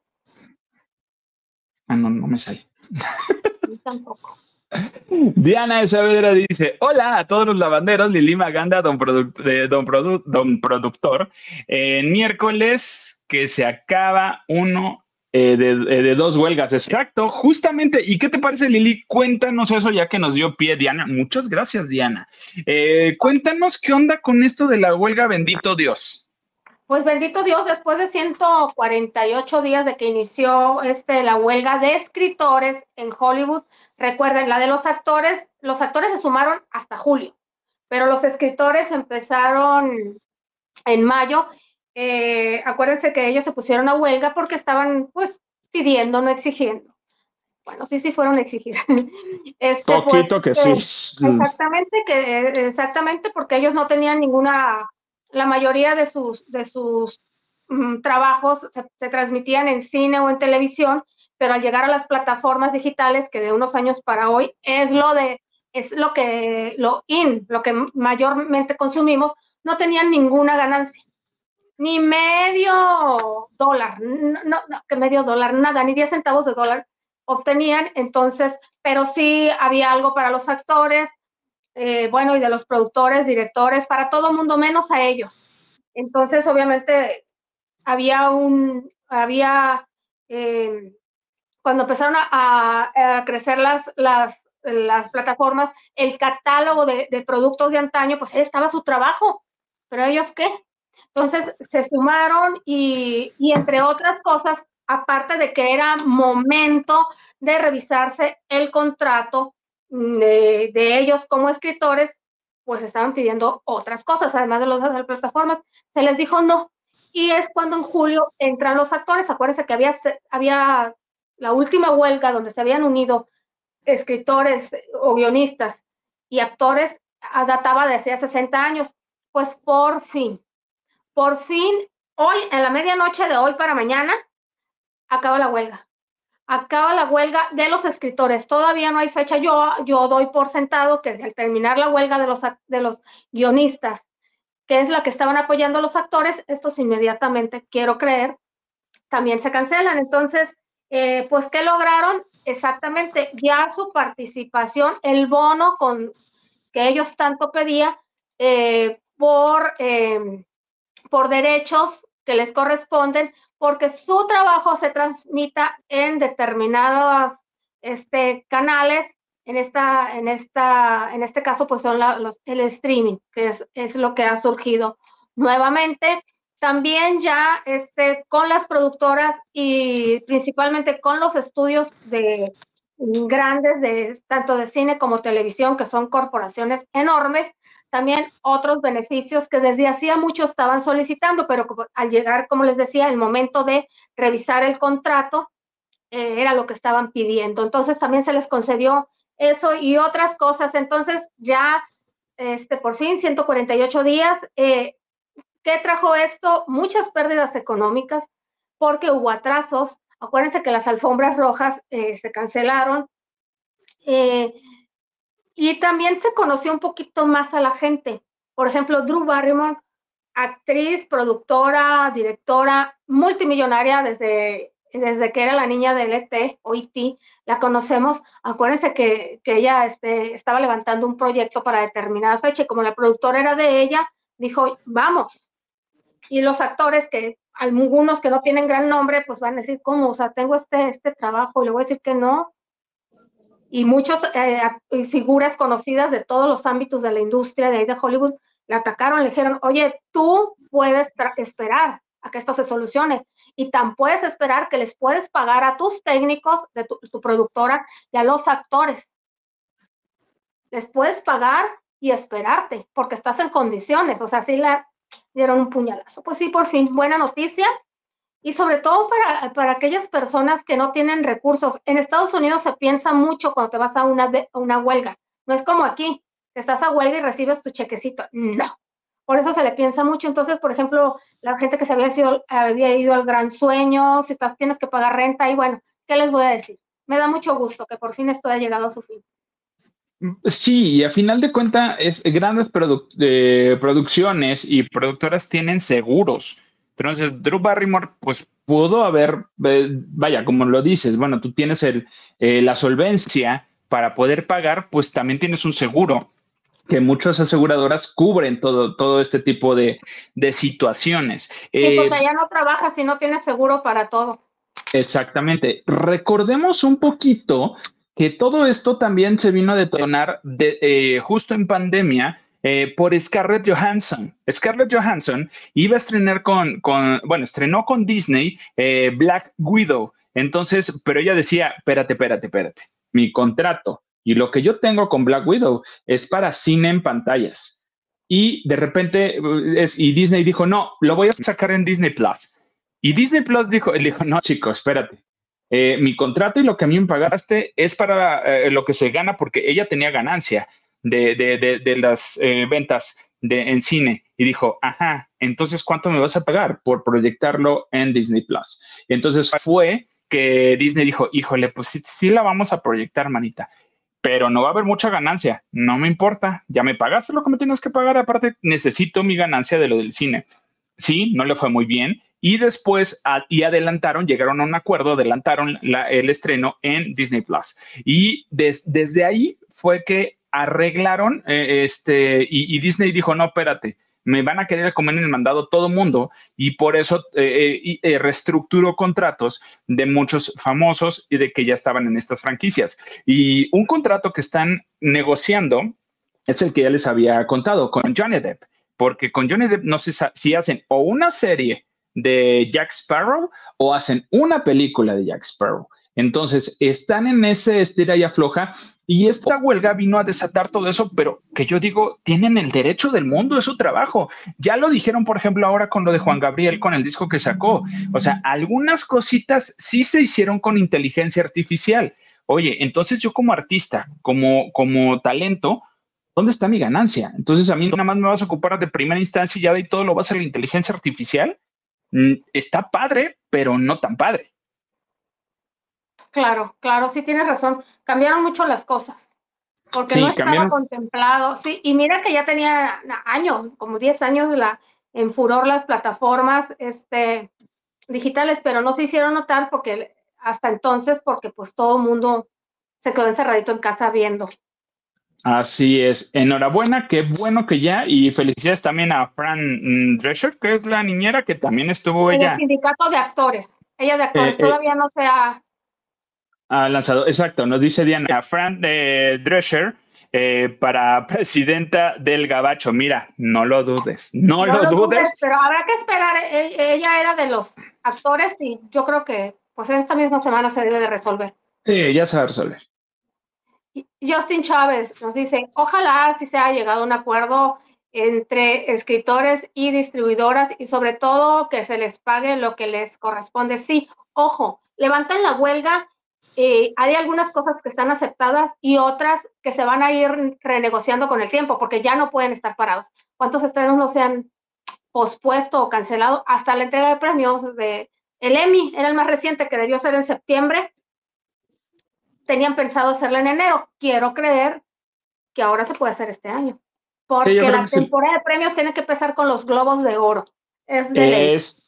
Ah, no, no me sale. Tampoco. Diana de Saavedra dice: Hola a todos los lavanderos, Lili Maganda, don, don, don productor. En miércoles que se acaba uno eh, de, eh, de, dos huelgas. Exacto, justamente. ¿Y qué te parece, Lili? Cuéntanos eso ya que nos dio pie, Diana. Muchas gracias, Diana. Eh, cuéntanos qué onda con esto de la huelga, bendito Dios. Pues bendito Dios, después de 148 días de que inició este, la huelga de escritores en Hollywood, recuerden, la de los actores, los actores se sumaron hasta julio, pero los escritores empezaron en mayo. Eh, acuérdense que ellos se pusieron a huelga porque estaban pues pidiendo, no exigiendo. Bueno, sí, sí fueron a exigir. *laughs* Este, Poquito que sí. Exactamente, que exactamente porque ellos no tenían ninguna la mayoría de sus, de sus mm, trabajos se, transmitían en cine o en televisión, pero al llegar a las plataformas digitales, que de unos años para hoy es lo de es lo que lo in, lo que mayormente consumimos, no tenían ninguna ganancia. Ni medio dólar, no, no, que medio dólar, nada, ni 10 centavos de dólar obtenían, entonces, pero sí había algo para los actores, eh, bueno, y de los productores, directores, para todo mundo menos a ellos. Entonces, obviamente, había un, había, eh, cuando empezaron a, crecer las, las, las, plataformas, el catálogo de, de, productos de antaño, pues estaba su trabajo, pero ellos qué? Entonces se sumaron y, y entre otras cosas, aparte de que era momento de revisarse el contrato de, de ellos como escritores, pues estaban pidiendo otras cosas, además de las plataformas, se les dijo no. Y es cuando en julio entran los actores. Acuérdense que había, había la última huelga donde se habían unido escritores o guionistas y actores, databa de hacía 60 años. Pues por fin, por fin, hoy, en la medianoche de hoy para mañana, acaba la huelga acaba la huelga de los escritores. Todavía no hay fecha. Yo, yo doy por sentado que al terminar la huelga de los, de los guionistas, que es la que estaban apoyando los actores, estos inmediatamente, quiero creer, también se cancelan. Entonces, eh, pues, ¿qué lograron? Exactamente, ya su participación, el bono con que ellos tanto pedían eh, por, eh, por derechos que les corresponden, porque su trabajo se transmita en determinados este, canales. En, esta, en, esta, en este caso, pues son los, el streaming, que es, es lo que ha surgido nuevamente. También ya este, con las productoras y principalmente con los estudios de grandes, de, tanto de cine como televisión, que son corporaciones enormes, también otros beneficios que desde hacía mucho estaban solicitando, pero al llegar, como les decía, el momento de revisar el contrato, eh, era lo que estaban pidiendo. Entonces también se les concedió eso y otras cosas. Entonces ya, este, por fin, 148 días. Eh, ¿Qué trajo esto? Muchas pérdidas económicas porque hubo atrasos. Acuérdense que las alfombras rojas eh, se cancelaron. Eh, y también se conoció un poquito más a la gente. Por ejemplo, Drew Barrymore, actriz, productora, directora, multimillonaria desde, desde que era la niña del ET o IT, la conocemos. Acuérdense que, que ella este, estaba levantando un proyecto para determinada fecha y como la productora era de ella, dijo, vamos. Y los actores que algunos que no tienen gran nombre, pues van a decir, ¿cómo? O sea, tengo este, este trabajo y le voy a decir que no y muchas eh, figuras conocidas de todos los ámbitos de la industria de ahí de Hollywood le atacaron, le dijeron, oye, tú puedes esperar a que esto se solucione y tan puedes esperar que les puedes pagar a tus técnicos de tu, productora y a los actores. Les puedes pagar y esperarte porque estás en condiciones, o sea, sí le dieron un puñalazo. Pues sí, por fin, buena noticia y sobre todo para, para, aquellas personas que no tienen recursos. En Estados Unidos se piensa mucho cuando te vas a una, una huelga. No es como aquí, que estás a huelga y recibes tu chequecito. No. Por eso se le piensa mucho. Entonces, por ejemplo, la gente que se había, sido, había ido al gran sueño, si estás, tienes que pagar renta, y bueno, ¿qué les voy a decir? Me da mucho gusto que por fin esto haya llegado a su fin. Sí, y a final de cuentas, es, grandes eh, producciones y productoras tienen seguros entonces, Drew Barrymore, pues pudo haber, eh, vaya, como lo dices, bueno, tú tienes el, eh, la solvencia para poder pagar, pues también tienes un seguro que muchas aseguradoras cubren todo, todo este tipo de, situaciones. Sí, porque eh, ya no trabajas si no tienes seguro para todo. Exactamente. Recordemos un poquito que todo esto también se vino a detonar de, justo en pandemia eh, por Scarlett Johansson. Scarlett Johansson iba a estrenar con, bueno, estrenó con Disney eh, Black Widow. Entonces, pero ella decía, espérate, espérate, espérate, mi contrato y lo que yo tengo con Black Widow es para cine en pantallas. Y de repente, eh, y Disney dijo, no, lo voy a sacar en Disney Plus. Y Disney Plus dijo, él dijo, no, chicos, espérate. mi contrato y lo que a mí me pagaste es para lo que se gana porque ella tenía ganancia de, las eh, ventas de, en cine y dijo, ajá, entonces ¿cuánto me vas a pagar por proyectarlo en Disney Plus? Entonces fue que Disney dijo, híjole, pues sí, la vamos a proyectar, manita, pero no va a haber mucha ganancia, no me importa, ya me pagaste lo que me tienes que pagar, aparte necesito mi ganancia de lo del cine. Sí, no le fue muy bien, y después y adelantaron, llegaron a un acuerdo, adelantaron el estreno en Disney Plus. Y desde ahí fue que arreglaron, eh, este, y, Disney dijo, no, espérate, me van a querer comer en el mandado todo mundo y por eso eh, eh, reestructuró contratos de muchos famosos y de que ya estaban en estas franquicias. Y un contrato que están negociando es el que ya les había contado con Johnny Depp, porque con Johnny Depp no sé si hacen o una serie de Jack Sparrow o hacen una película de Jack Sparrow. Entonces, están en ese estira y afloja y esta huelga vino a desatar todo eso, pero que yo digo, tienen el derecho del mundo, es su trabajo. Ya lo dijeron, por ejemplo, ahora con lo de Juan Gabriel, con el disco que sacó. O sea, algunas cositas sí se hicieron con inteligencia artificial. Oye, entonces yo como artista, como, como talento, ¿dónde está mi ganancia? Entonces a mí nada más me vas a ocupar de primera instancia y ya de todo lo va a hacer la inteligencia artificial. Mm, está padre, pero no tan padre. Claro, claro, sí tienes razón. Cambiaron mucho las cosas. Porque no estaba contemplado. Sí, y mira que ya tenía años, como 10 años la, en furor las plataformas este, digitales, pero no se hicieron notar porque hasta entonces, porque pues todo el mundo se quedó encerradito en casa viendo. Así es. Enhorabuena, qué bueno que ya. Y felicidades también a Fran Drescher, que es la niñera que también estuvo en ella. El sindicato de actores. Ella de actores eh, eh, todavía no se ha. Ha lanzado, exacto. Nos dice Diana, Fran de Drescher. Eh, para presidenta del Gabacho. Mira, no lo dudes, no, lo, dudes. Pero habrá que esperar. E, ella era de los actores y yo creo que pues esta misma semana se debe de resolver. Sí, ya se va a resolver. Justin Chávez nos dice, ojalá si se haya llegado a un acuerdo entre escritores y distribuidoras y sobre todo que se les pague lo que les corresponde. Sí, ojo, levantan la huelga, eh, hay algunas cosas que están aceptadas y otras que se van a ir renegociando con el tiempo porque ya no pueden estar parados. ¿Cuántos estrenos no se han pospuesto o cancelado? Hasta la entrega de premios de el Emmy, era el más reciente que debió ser en septiembre, tenían pensado hacerla en enero. Quiero creer que ahora se puede hacer este año. Porque la temporada de premios tiene que empezar con los globos de oro. Es de ley. Ese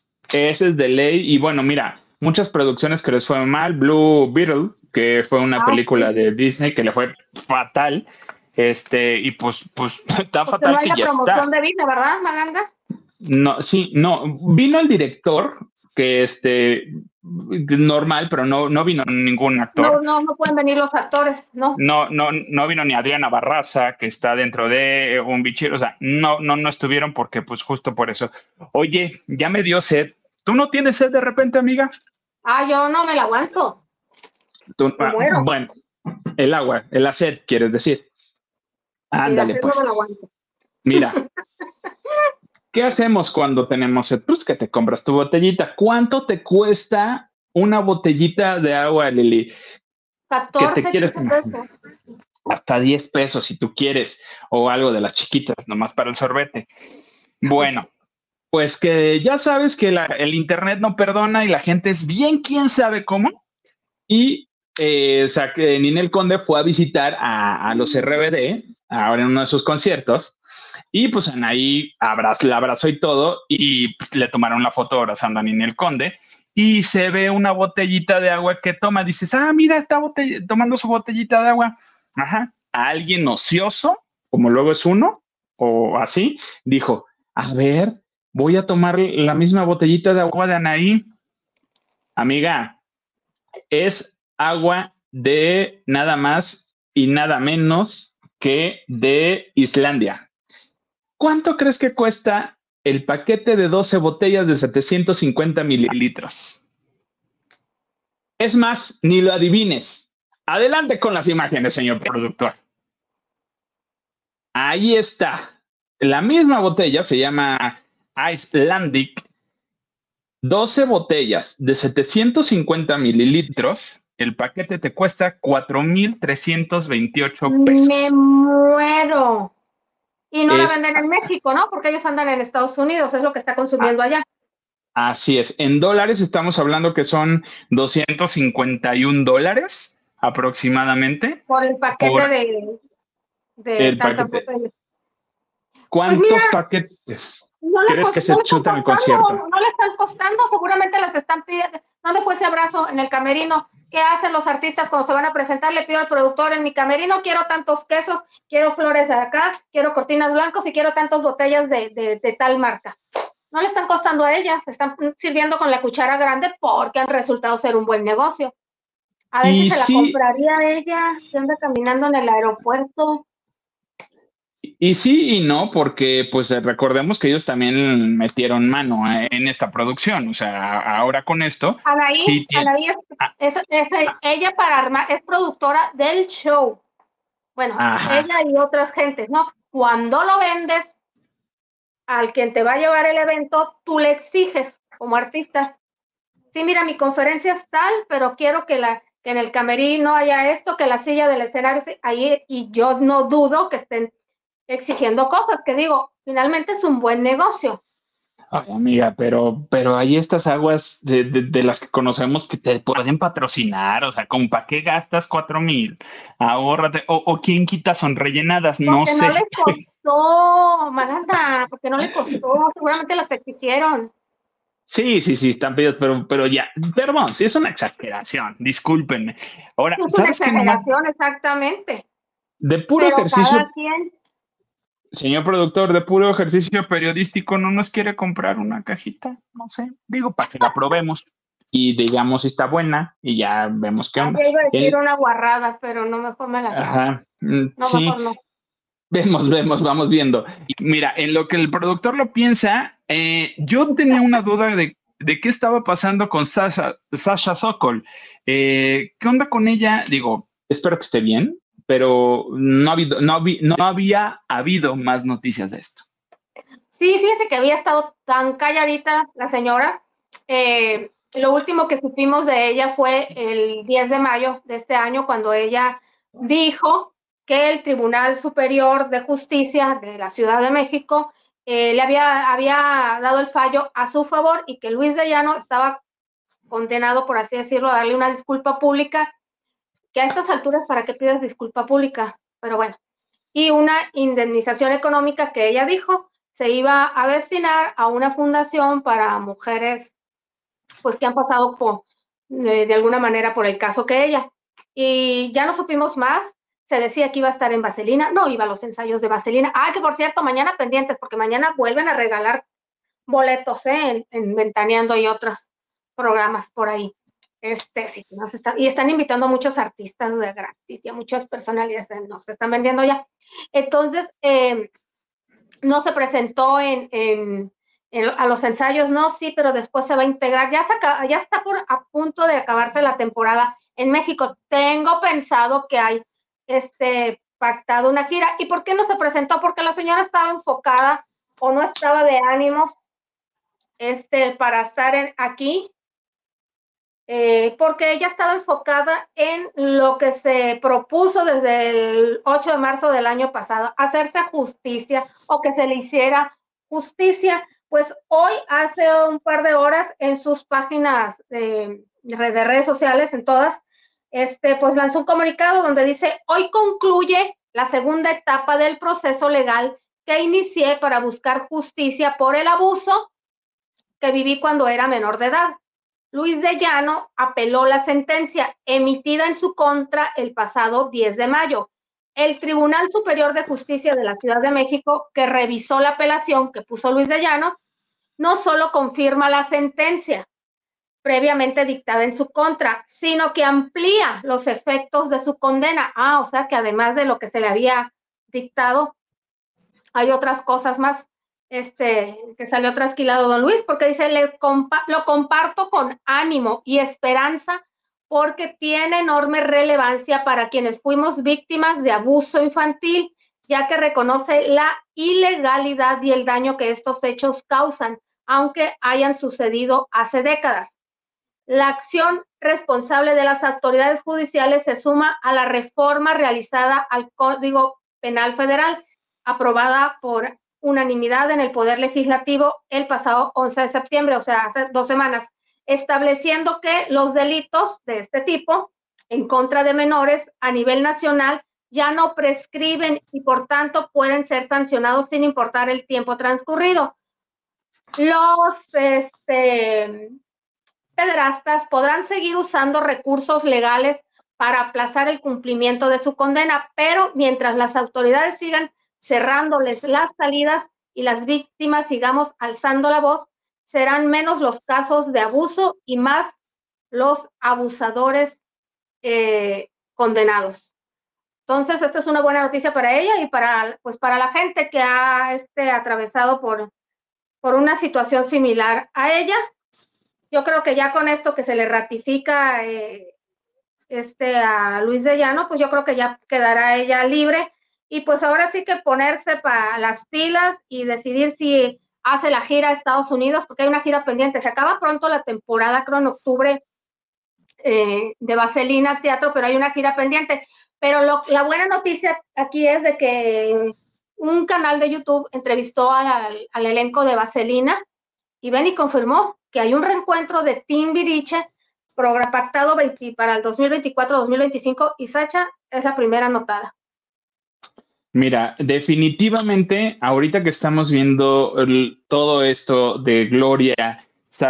es de ley. Y bueno, mira, muchas producciones que les fue mal. Blue Beetle, que fue una ah, película de Disney que le fue fatal. Este, y pues, pues *laughs* está pues fatal no hay que la promoción de Disney, ¿verdad, Maganda? No, sí, no. Vino el director, que este normal, pero no, no vino ningún actor. No, no, no pueden venir los actores, ¿no? No, no, no vino ni Adriana Barraza, que está dentro de un bichero, o sea, no, no, no estuvieron porque, pues, justo por eso. Oye, ya me dio sed. ¿Tú no tienes sed de repente, amiga? Ah, yo no me la aguanto. Ah, bueno, el agua, el sed, quieres decir. Ándale, pues. Mira, *laughs* ¿Qué hacemos cuando tenemos sed? Pues que te compras tu botellita. ¿Cuánto te cuesta una botellita de agua, Lili? 14 te quieres Hasta 10 pesos si tú quieres, o algo de las chiquitas, nomás para el sorbete. Bueno, pues que ya sabes que el Internet no perdona y la gente es bien quién sabe cómo. Y eh, que Ninel Conde fue a visitar a, a los RBD, ahora en uno de sus conciertos, y pues Anaí abraz, la abrazó y todo, y le tomaron la foto abrazando a Ninel Conde. Y se ve una botellita de agua que toma. Dices, ah, mira, está tomando su botellita de agua. Ajá. alguien ocioso, como luego es uno, o así, dijo, a ver, voy a tomar la misma botellita de agua de Anaí. Amiga, es agua de nada más y nada menos que de Islandia. ¿Cuánto crees que cuesta el paquete de 12 botellas de 750 mililitros? Es más, ni lo adivines. Adelante con las imágenes, señor productor. Ahí está. La misma botella se llama Icelandic. 12 botellas de 750 mililitros. El paquete te cuesta 4,328 pesos. Me muero. Y no la venden en México, ¿no? Porque ellos andan en Estados Unidos, es lo que está consumiendo allá. Así es. En dólares estamos hablando que son 251 dólares aproximadamente. Por el paquete de, de ¿Cuántos pues paquetes? Crees que se chutan el concierto? No, le están costando, seguramente las están pidiendo. ¿Dónde fue ese abrazo en el camerino? ¿Qué hacen los artistas cuando se van a presentar? Le pido al productor en mi camerino, quiero tantos quesos, quiero flores de acá, quiero cortinas blancos y quiero tantas botellas de, de, tal marca. No le están costando a ellas, están sirviendo con la cuchara grande porque han resultado ser un buen negocio. A ver se la compraría ella, se anda caminando en el aeropuerto. Y sí y no, porque pues recordemos que ellos también metieron mano eh, en esta producción, o sea, ahora con esto. Anaí, ah. es, ella para armar, es productora del show. Bueno, ella y otras gentes, ¿no? Cuando lo vendes al quien te va a llevar el evento, tú le exiges como artista. Sí, mira, mi conferencia es tal, pero quiero que la que en el camerino haya esto, que la silla del escenario ahí, y yo no dudo que estén exigiendo cosas, que digo, finalmente es un buen negocio. Ay, amiga, pero, pero hay estas aguas de, de, las que conocemos que te pueden patrocinar, o sea, ¿con para qué gastas cuatro mil? Ahórrate, o, o quién quita son rellenadas, no sé. no le costó, Maganda, porque no le costó, seguramente las exigieron. Sí, sí, sí, están pedidos, pero, pero ya, perdón, sí es una exageración, discúlpenme. Ahora, es una exageración, exactamente. De puro ejercicio. Señor productor, de puro ejercicio periodístico, ¿no nos quiere comprar una cajita? No sé, digo, para que la *laughs* probemos y digamos si está buena y ya vemos qué onda. iba a decir una guarrada, pero no mejor me la. Ajá. Mm, no, sí. mejor no. Vemos, vemos, vamos viendo. Mira, en lo que el productor lo piensa, eh, yo tenía una duda de, qué estaba pasando con Sasha, Sasha Sokol. Eh, ¿Qué onda con ella? Digo, espero que esté bien, pero no, ha habido, no, no había habido más noticias de esto. Sí, fíjese que había estado tan calladita la señora. Eh, lo último que supimos de ella fue el 10 de mayo de este año, cuando ella dijo que el Tribunal Superior de Justicia de la Ciudad de México eh, le había, había dado el fallo a su favor y que Luis de Llano estaba condenado, por así decirlo, a darle una disculpa pública, que a estas alturas, ¿para qué pides disculpa pública? Pero bueno, y una indemnización económica que ella dijo se iba a destinar a una fundación para mujeres, pues que han pasado por, de, de alguna manera por el caso que ella. Y ya no supimos más, se decía que iba a estar en Vaselina, no iba a los ensayos de Vaselina. Ah, que por cierto, mañana pendientes, porque mañana vuelven a regalar boletos ¿eh? en, Ventaneando y otros programas por ahí. Este, sí, nos está, y están invitando a muchos artistas de gratis y a muchas personalidades, eh, nos están vendiendo ya. Entonces, em, no se presentó en, a los ensayos, no, sí, pero después se va a integrar. Ya, ya está por, a punto de acabarse la temporada en México. Tengo pensado que hay este, pactado una gira. ¿Y por qué no se presentó? Porque la señora estaba enfocada o no estaba de ánimos este, para estar aquí, eh, porque ella estaba enfocada en lo que se propuso desde el 8 de marzo del año pasado, hacerse justicia o que se le hiciera justicia. Pues hoy, hace un par de horas, en sus páginas de redes sociales, en todas, este, pues lanzó un comunicado donde dice, hoy concluye la segunda etapa del proceso legal que inicié para buscar justicia por el abuso que viví cuando era menor de edad. Luis de Llano apeló la sentencia emitida en su contra el pasado 10 de mayo. El Tribunal Superior de Justicia de la Ciudad de México, que revisó la apelación que puso Luis de Llano, no solo confirma la sentencia, previamente dictada en su contra, sino que amplía los efectos de su condena. Ah, o sea que además de lo que se le había dictado, hay otras cosas más este, que salió trasquilado don Luis, porque dice, lo comparto con ánimo y esperanza porque tiene enorme relevancia para quienes fuimos víctimas de abuso infantil, ya que reconoce la ilegalidad y el daño que estos hechos causan, aunque hayan sucedido hace décadas. La acción responsable de las autoridades judiciales se suma a la reforma realizada al Código Penal Federal, aprobada por unanimidad en el Poder Legislativo el pasado 11 de septiembre, o sea, hace dos semanas, estableciendo que los delitos de este tipo en contra de menores a nivel nacional ya no prescriben y por tanto pueden ser sancionados sin importar el tiempo transcurrido. los este, podrán seguir usando recursos legales para aplazar el cumplimiento de su condena, pero mientras las autoridades sigan cerrándoles las salidas y las víctimas sigamos alzando la voz, serán menos los casos de abuso y más los abusadores eh, condenados. Entonces, esta es una buena noticia para ella y para, pues, para la gente que ha este, atravesado por, por una situación similar a ella. Yo creo que ya con esto que se le ratifica eh, este, a Luis de Llano, pues yo creo que ya quedará ella libre. Y pues ahora sí que ponerse para las pilas y decidir si hace la gira a Estados Unidos, porque hay una gira pendiente. Se acaba pronto la temporada, creo en octubre, eh, de Vaselina Teatro, pero hay una gira pendiente. Pero la buena noticia aquí es de que un canal de YouTube entrevistó al, elenco de Vaselina y Benny confirmó que hay un reencuentro de Tim Viriche pactado para el 2024-2025 y Sacha es la primera anotada. Mira, definitivamente, ahorita que estamos viendo todo esto de Gloria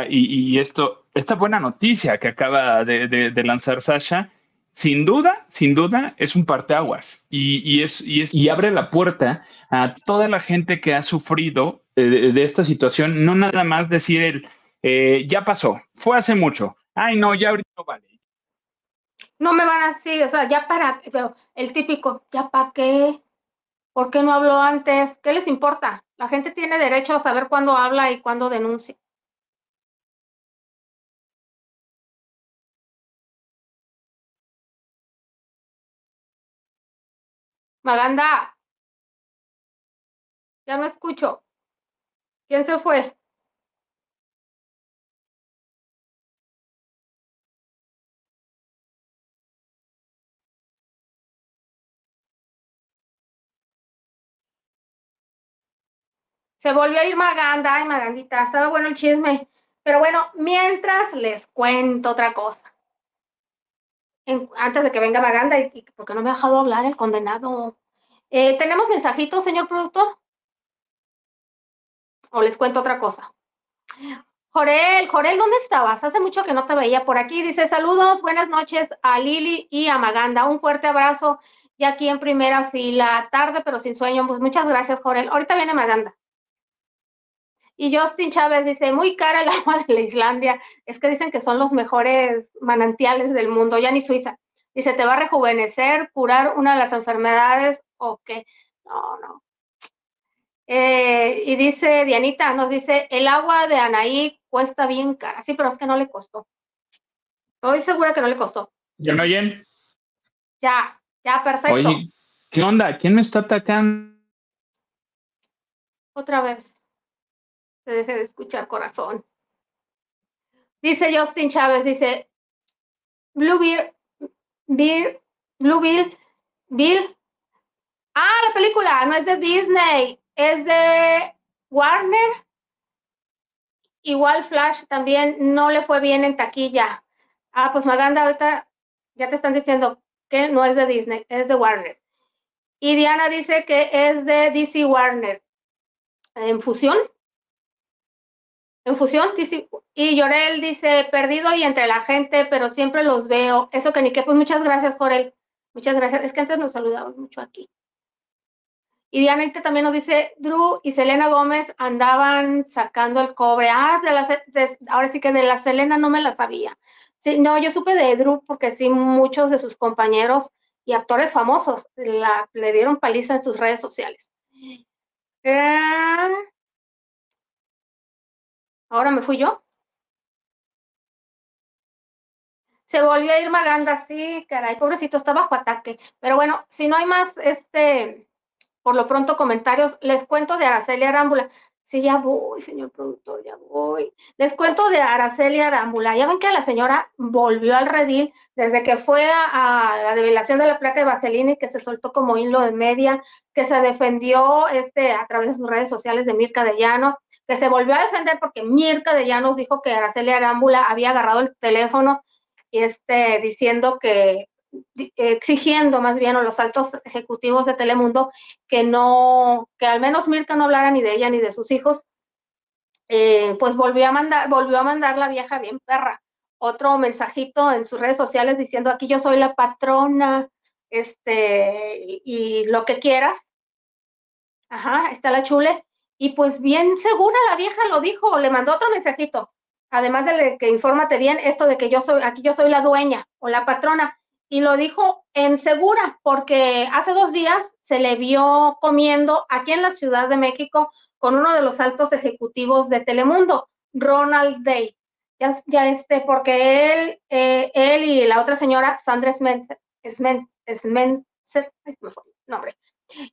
y, esto, esta buena noticia que acaba de, lanzar Sasha, sin duda, sin duda, es un parteaguas y, y, es, y, es, y abre la puerta a toda la gente que ha sufrido eh, de, esta situación, no nada más decir el, eh, ya pasó, fue hace mucho, ay no, ya ahorita no vale. No me van a decir, o sea, ya para, el típico, ya para qué, ¿Por qué no habló antes? ¿Qué les importa? La gente tiene derecho a saber cuándo habla y cuándo denuncia. Maganda, ya no escucho. ¿Quién se fue? Se volvió a ir Maganda, ay Magandita, estaba bueno el chisme. Pero bueno, mientras les cuento otra cosa. antes de que venga Maganda, y, porque no me ha dejado hablar el condenado. Eh, ¿Tenemos mensajitos, señor productor? ¿O les cuento otra cosa? Jorel, Jorel, ¿dónde estabas? Hace mucho que no te veía por aquí. Dice, saludos, buenas noches a Lili y a Maganda. Un fuerte abrazo y aquí en primera fila. Tarde, pero sin sueño. Pues muchas gracias, Jorel. Ahorita viene Maganda. Y Justin Chávez dice, muy cara el agua de la Islandia. Es que dicen que son los mejores manantiales del mundo, ya ni Suiza. Dice, te va a rejuvenecer, curar una de las enfermedades o qué. No, no. Eh, y dice Dianita, nos dice, el agua de Anaí cuesta bien cara. Sí, pero es que no le costó. Estoy segura que no le costó. ¿Ya no oyen? Ya, ya, perfecto. Oye, ¿qué onda? ¿Quién me está atacando? Otra vez se deje de escuchar corazón. Dice Justin Chávez, dice, Blue Beer, Beer, Blue Bill, Bill. Ah, la película no es de Disney, es de Warner. Igual Flash también no le fue bien en taquilla. Ah, pues Maganda, ahorita ya te están diciendo que no es de Disney, es de Warner. Y Diana dice que es de DC Warner. En fusión, en fusión, y Llorel dice, perdido y entre la gente, pero siempre los veo. Eso que ni que, pues muchas gracias, Jorel. Muchas gracias. Es que antes nos saludamos mucho aquí. Y Diana también nos dice, Drew y Selena Gómez andaban sacando el cobre. Ah, de la, ahora sí que de la Selena no me la sabía. Sí, no, yo supe de Drew porque sí, muchos de sus compañeros y actores famosos le dieron paliza en sus redes sociales. Eh, Ahora me fui yo. Se volvió a ir Maganda, sí, caray, pobrecito, está bajo ataque. Pero bueno, si no hay más, este, por lo pronto comentarios, les cuento de Araceli Arámbula. Sí, ya voy, señor productor, ya voy. Les cuento de Araceli Arámbula. Ya ven que la señora volvió al redil desde que fue a, la develación de la placa de vaselina y que se soltó como hilo de media, que se defendió este, a través de sus redes sociales de Mirka de Llano, que se volvió a defender porque Mirka de Llanos dijo que Araceli Arámbula había agarrado el teléfono y este, diciendo que, exigiendo más bien a los altos ejecutivos de Telemundo que no, que al menos Mirka no hablara ni de ella ni de sus hijos, eh, pues volvió a mandar, volvió a mandar la vieja bien perra. Otro mensajito en sus redes sociales diciendo aquí yo soy la patrona, este, y, lo que quieras. Ajá, está la chule. Y pues bien segura la vieja lo dijo, le mandó otro mensajito. Además de que infórmate bien esto de que yo soy, aquí yo soy la dueña o la patrona. Y lo dijo en segura, porque hace dos días se le vio comiendo aquí en la Ciudad de México con uno de los altos ejecutivos de Telemundo, Ronald Day. Ya, ya este, porque él, eh, él y la otra señora, Sandra Smenser, Smenser, nombre,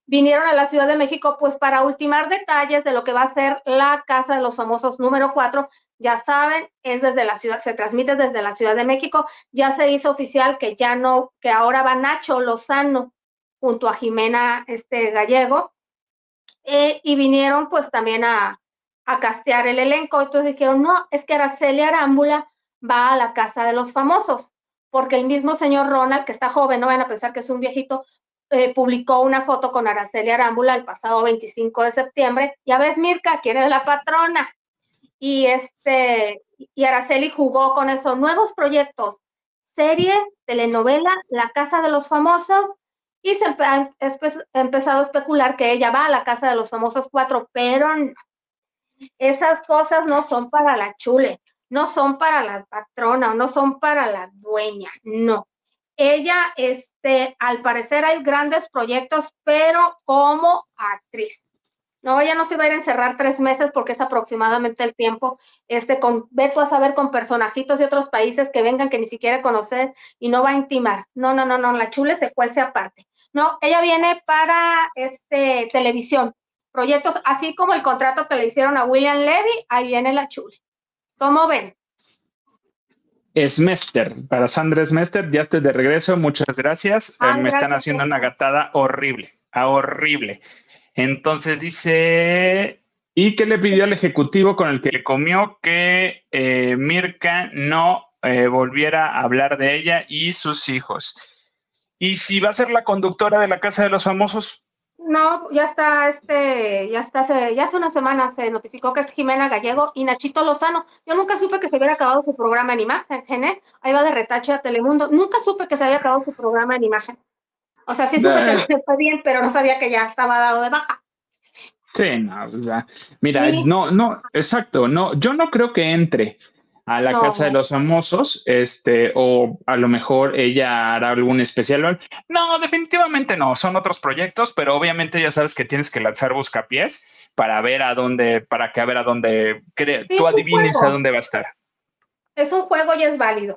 vinieron a la Ciudad de México pues para ultimar detalles de lo que va a ser la Casa de los Famosos número 4. Ya saben, es desde la ciudad, se transmite desde la Ciudad de México. Ya se hizo oficial que ya no, que ahora va Nacho Lozano junto a Jimena este, Gallego eh, y vinieron pues también a, a castear el elenco. Entonces dijeron, no, es que Araceli Arámbula va a la casa de los famosos, porque el mismo señor Ronald, que está joven, no van a pensar que es un viejito, eh, publicó una foto con Araceli Arámbula el pasado 25 de septiembre. Ya ves, Mirka, quiere de la patrona. Y este, y Araceli jugó con esos nuevos proyectos, serie, telenovela, La Casa de los Famosos y se ha empezado a especular que ella va a la casa de los famosos cuatro, pero esas cosas no son para la chule, no son para la patrona, no son para la dueña, no. Ella, este, al parecer hay grandes proyectos, pero como actriz. No, ella no se va a ir a encerrar tres meses porque es aproximadamente el tiempo, este, con, ve tú a saber con personajitos de otros países que vengan que ni siquiera conocer y no va a intimar. No, no, no, no, la chule se cuece aparte. No, ella viene para este televisión, proyectos, así como el contrato que le hicieron a William Levy, ahí viene la chule. ¿Cómo ven? Smester, para Sandra Smester, ya estoy de regreso, muchas gracias. Eh, me están haciendo una gatada horrible, ah, horrible. Entonces dice, ¿y qué le pidió al ejecutivo con el que comió que eh, Mirka no eh, volviera a hablar de ella y sus hijos? ¿Y si va a ser la conductora de la Casa de los Famosos? No, ya está, este, ya está, ya hace una semana se notificó que es Jimena Gallego y Nachito Lozano. Yo nunca supe que se hubiera acabado su programa en imagen, ¿eh? Ahí va de retache a Telemundo. Nunca supe que se había acabado su programa en imagen. O sea, sí supe que fue bien, pero no sabía que ya estaba dado de baja. Sí, no, o sea, mira, no, no, exacto, no, yo no creo que entre a la casa de los famosos, este, o a lo mejor ella hará algún especial. No, definitivamente no, son otros proyectos, pero obviamente ya sabes que tienes que lanzar buscapiés para ver a dónde, para que a ver a dónde, tú adivines a dónde va a estar. Es un juego y es válido.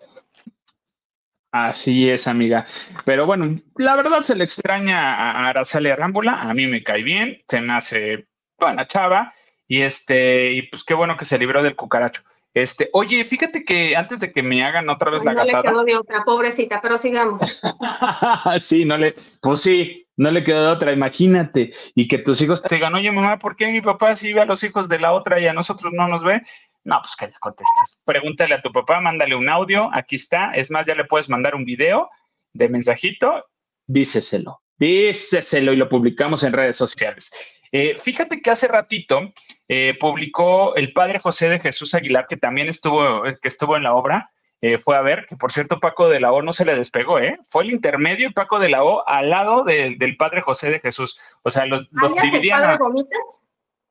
Así es, amiga. Pero bueno, la verdad se le extraña a Araceli Rámbula, a mí me cae bien, se me hace buena chava, y este, y pues qué bueno que se libró del cucaracho. Este, oye, fíjate que antes de que me hagan otra vez la no gatada. No le quedó de otra, pobrecita, pero sigamos. *laughs* sí, no le, pues sí, no le quedó de otra, imagínate. Y que tus hijos te digan, oye, mamá, ¿por qué mi papá sí ve a los hijos de la otra y a nosotros no nos ve? No, pues que les contestes. Pregúntale a tu papá, mándale un audio, aquí está. Es más, ya le puedes mandar un video de mensajito, díceselo, díceselo y lo publicamos en redes sociales. Eh, fíjate que hace ratito eh, publicó el padre José de Jesús Aguilar, que también estuvo, que estuvo en la obra, eh, fue a ver, que por cierto Paco de la O no se le despegó, ¿eh? Fue el intermedio y Paco de la O al lado del padre José de Jesús. O sea, los, los dividían. A,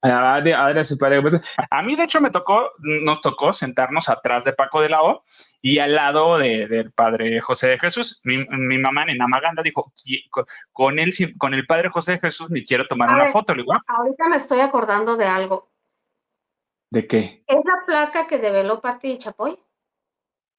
a mí, de hecho, me tocó, nos tocó sentarnos atrás de Paco de la O y al lado del padre José de Jesús. Mi, mi mamá en Amaganda dijo, con él, con el padre José de Jesús me quiero tomar una foto. Le ah". ahorita me estoy acordando de algo. ¿De qué? ¿Es la placa que develó Pati Chapoy?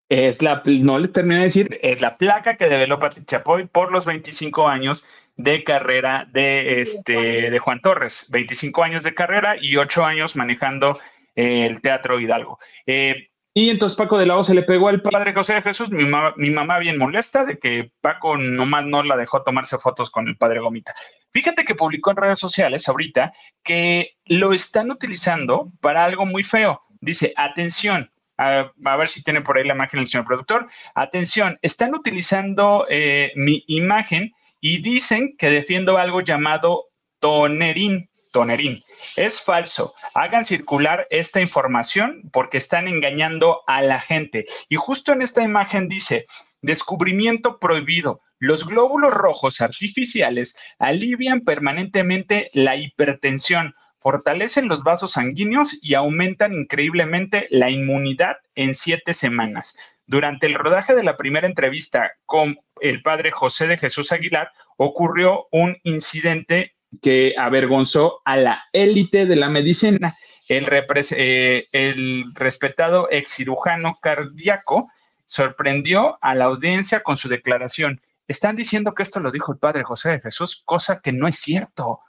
Es la, no le terminé de decir, es la placa que develó Pati Chapoy por los 25 años de carrera de, este, de Juan Torres. 25 años de carrera y 8 años manejando el Teatro Hidalgo. Eh, y entonces Paco de la O se le pegó al padre José de Jesús, mi, mi mamá bien molesta de que Paco nomás no la dejó tomarse fotos con el padre Gomita. Fíjate que publicó en redes sociales ahorita que lo están utilizando para algo muy feo. Dice, atención, a, ver si tiene por ahí la imagen el señor productor. Atención, están utilizando eh, mi imagen y dicen que defiendo algo llamado Tonerín. Tonerín. Es falso. Hagan circular esta información porque están engañando a la gente. Y justo en esta imagen dice, descubrimiento prohibido. Los glóbulos rojos artificiales alivian permanentemente la hipertensión, fortalecen los vasos sanguíneos y aumentan increíblemente la inmunidad en siete semanas. Durante el rodaje de la primera entrevista con el padre José de Jesús Aguilar, ocurrió un incidente que avergonzó a la élite de la medicina. El, eh, el respetado ex cirujano cardíaco sorprendió a la audiencia con su declaración. Están diciendo que esto lo dijo el padre José de Jesús, cosa que no es cierto.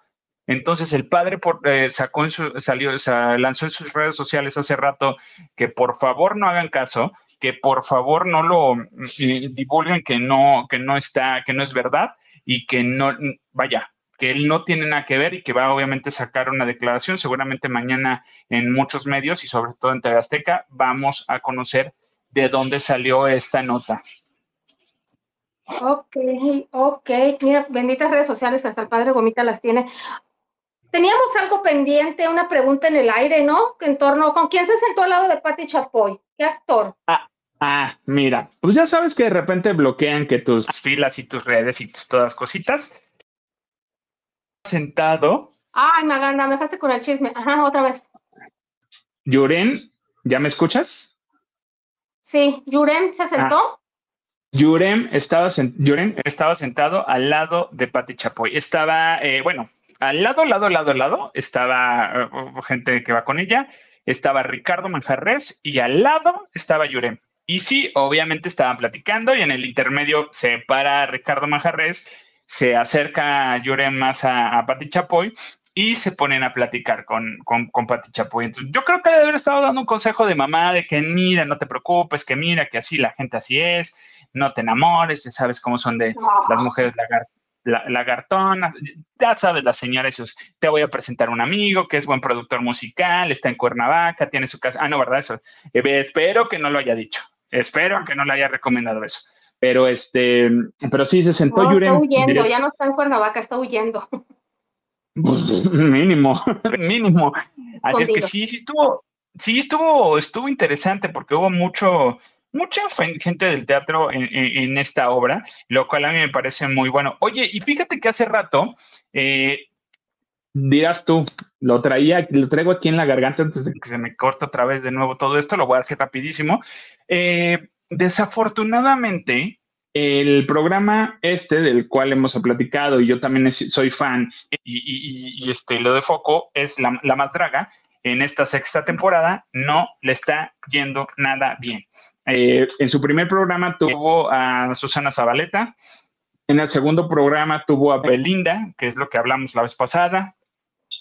Entonces el padre eh, sacó en su, salió, lanzó en sus redes sociales hace rato que por favor no hagan caso, que por favor no lo eh, divulguen, que no, que no está, que no es verdad y que no, vaya, que él no tiene nada que ver y que va obviamente a sacar una declaración. Seguramente mañana en muchos medios y sobre todo en TV vamos a conocer de dónde salió esta nota. Ok, ok. Mira, benditas redes sociales, hasta el padre Gomita las tiene. Teníamos algo pendiente, una pregunta en el aire, ¿no? En torno, ¿con quién se sentó al lado de Patti Chapoy? ¿Qué actor? Ah, ah, mira, pues ya sabes que de repente bloquean que tus filas y tus redes y tus todas cositas. Sentado. Ay, Maganda, me dejaste con el chisme. Ajá, otra vez. Yuren, ¿ya me escuchas? Sí, Yuren se sentó. Ah. Yurem estaba, estaba sentado al lado de Pati Chapoy. Estaba, eh, bueno, al lado, lado, lado, lado, estaba uh, gente que va con ella, estaba Ricardo Manjarres y al lado estaba Yurem. Y sí, obviamente estaban platicando y en el intermedio se para Ricardo Manjarres, se acerca Yurem más a, a Pati Chapoy y se ponen a platicar con, con, con Pati Chapoy. Entonces, yo creo que le haber estado dando un consejo de mamá de que mira, no te preocupes, que mira, que así la gente así es, no te enamores, ya sabes cómo son de las mujeres lagartonas, ya sabes, las señoras, te voy a presentar un amigo que es buen productor musical, está en Cuernavaca, tiene su casa, ah, no, ¿verdad? Eso, eh, espero que no lo haya dicho, espero que no le haya recomendado eso. Pero este, pero sí se sentó no, Está huyendo, ya no está en Cuernavaca, está huyendo. Pues, mínimo, *laughs* mínimo. Así es que sí, sí estuvo, sí estuvo, estuvo interesante porque hubo mucho, mucha gente del teatro en, esta obra, lo cual a mí me parece muy bueno. Oye, y fíjate que hace rato, eh, dirás tú, lo traía, lo traigo aquí en la garganta antes de que se me corte otra vez de nuevo todo esto, lo voy a hacer rapidísimo. Eh, desafortunadamente, el programa este del cual hemos platicado y yo también soy fan y, este lo de foco es la, la más draga en esta sexta temporada no le está yendo nada bien eh, en su primer programa tuvo a Susana Zabaleta. En el segundo programa tuvo a Belinda, que es lo que hablamos la vez pasada.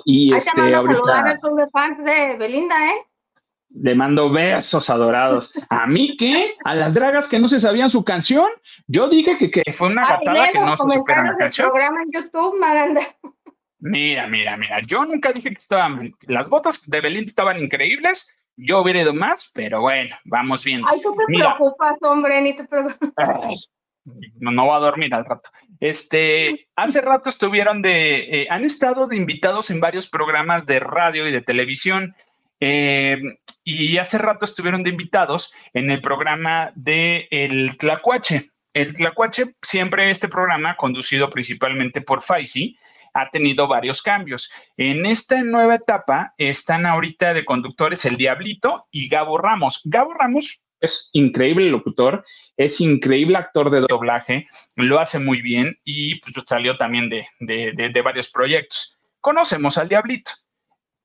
Y este, ahorita, al club de fans de Belinda, ¿eh? Le mando besos adorados. ¿A mí qué? ¿A las dragas que no se sabían su canción? Yo dije que, que fue una gatada que no se supieron la canción. programa en YouTube, Maganda. Mira, mira, mira. Yo nunca dije que estaban. Las botas de Belinda estaban increíbles yo hubiera ido más, pero bueno, vamos viendo. Ay, tú te preocupas, hombre, ni te preocupas. no, no va a dormir al rato. Este, hace rato estuvieron de, eh, han estado de invitados en varios programas de radio y de televisión. Eh, y hace rato estuvieron de invitados en el programa de El Tlacuache. El Tlacuache, siempre este programa, conducido principalmente por Faisy, ha tenido varios cambios. En esta nueva etapa están ahorita de conductores el Diablito y Gabo Ramos. Gabo Ramos es increíble locutor, es increíble actor de doblaje, lo hace muy bien y pues salió también de, varios proyectos. Conocemos al Diablito.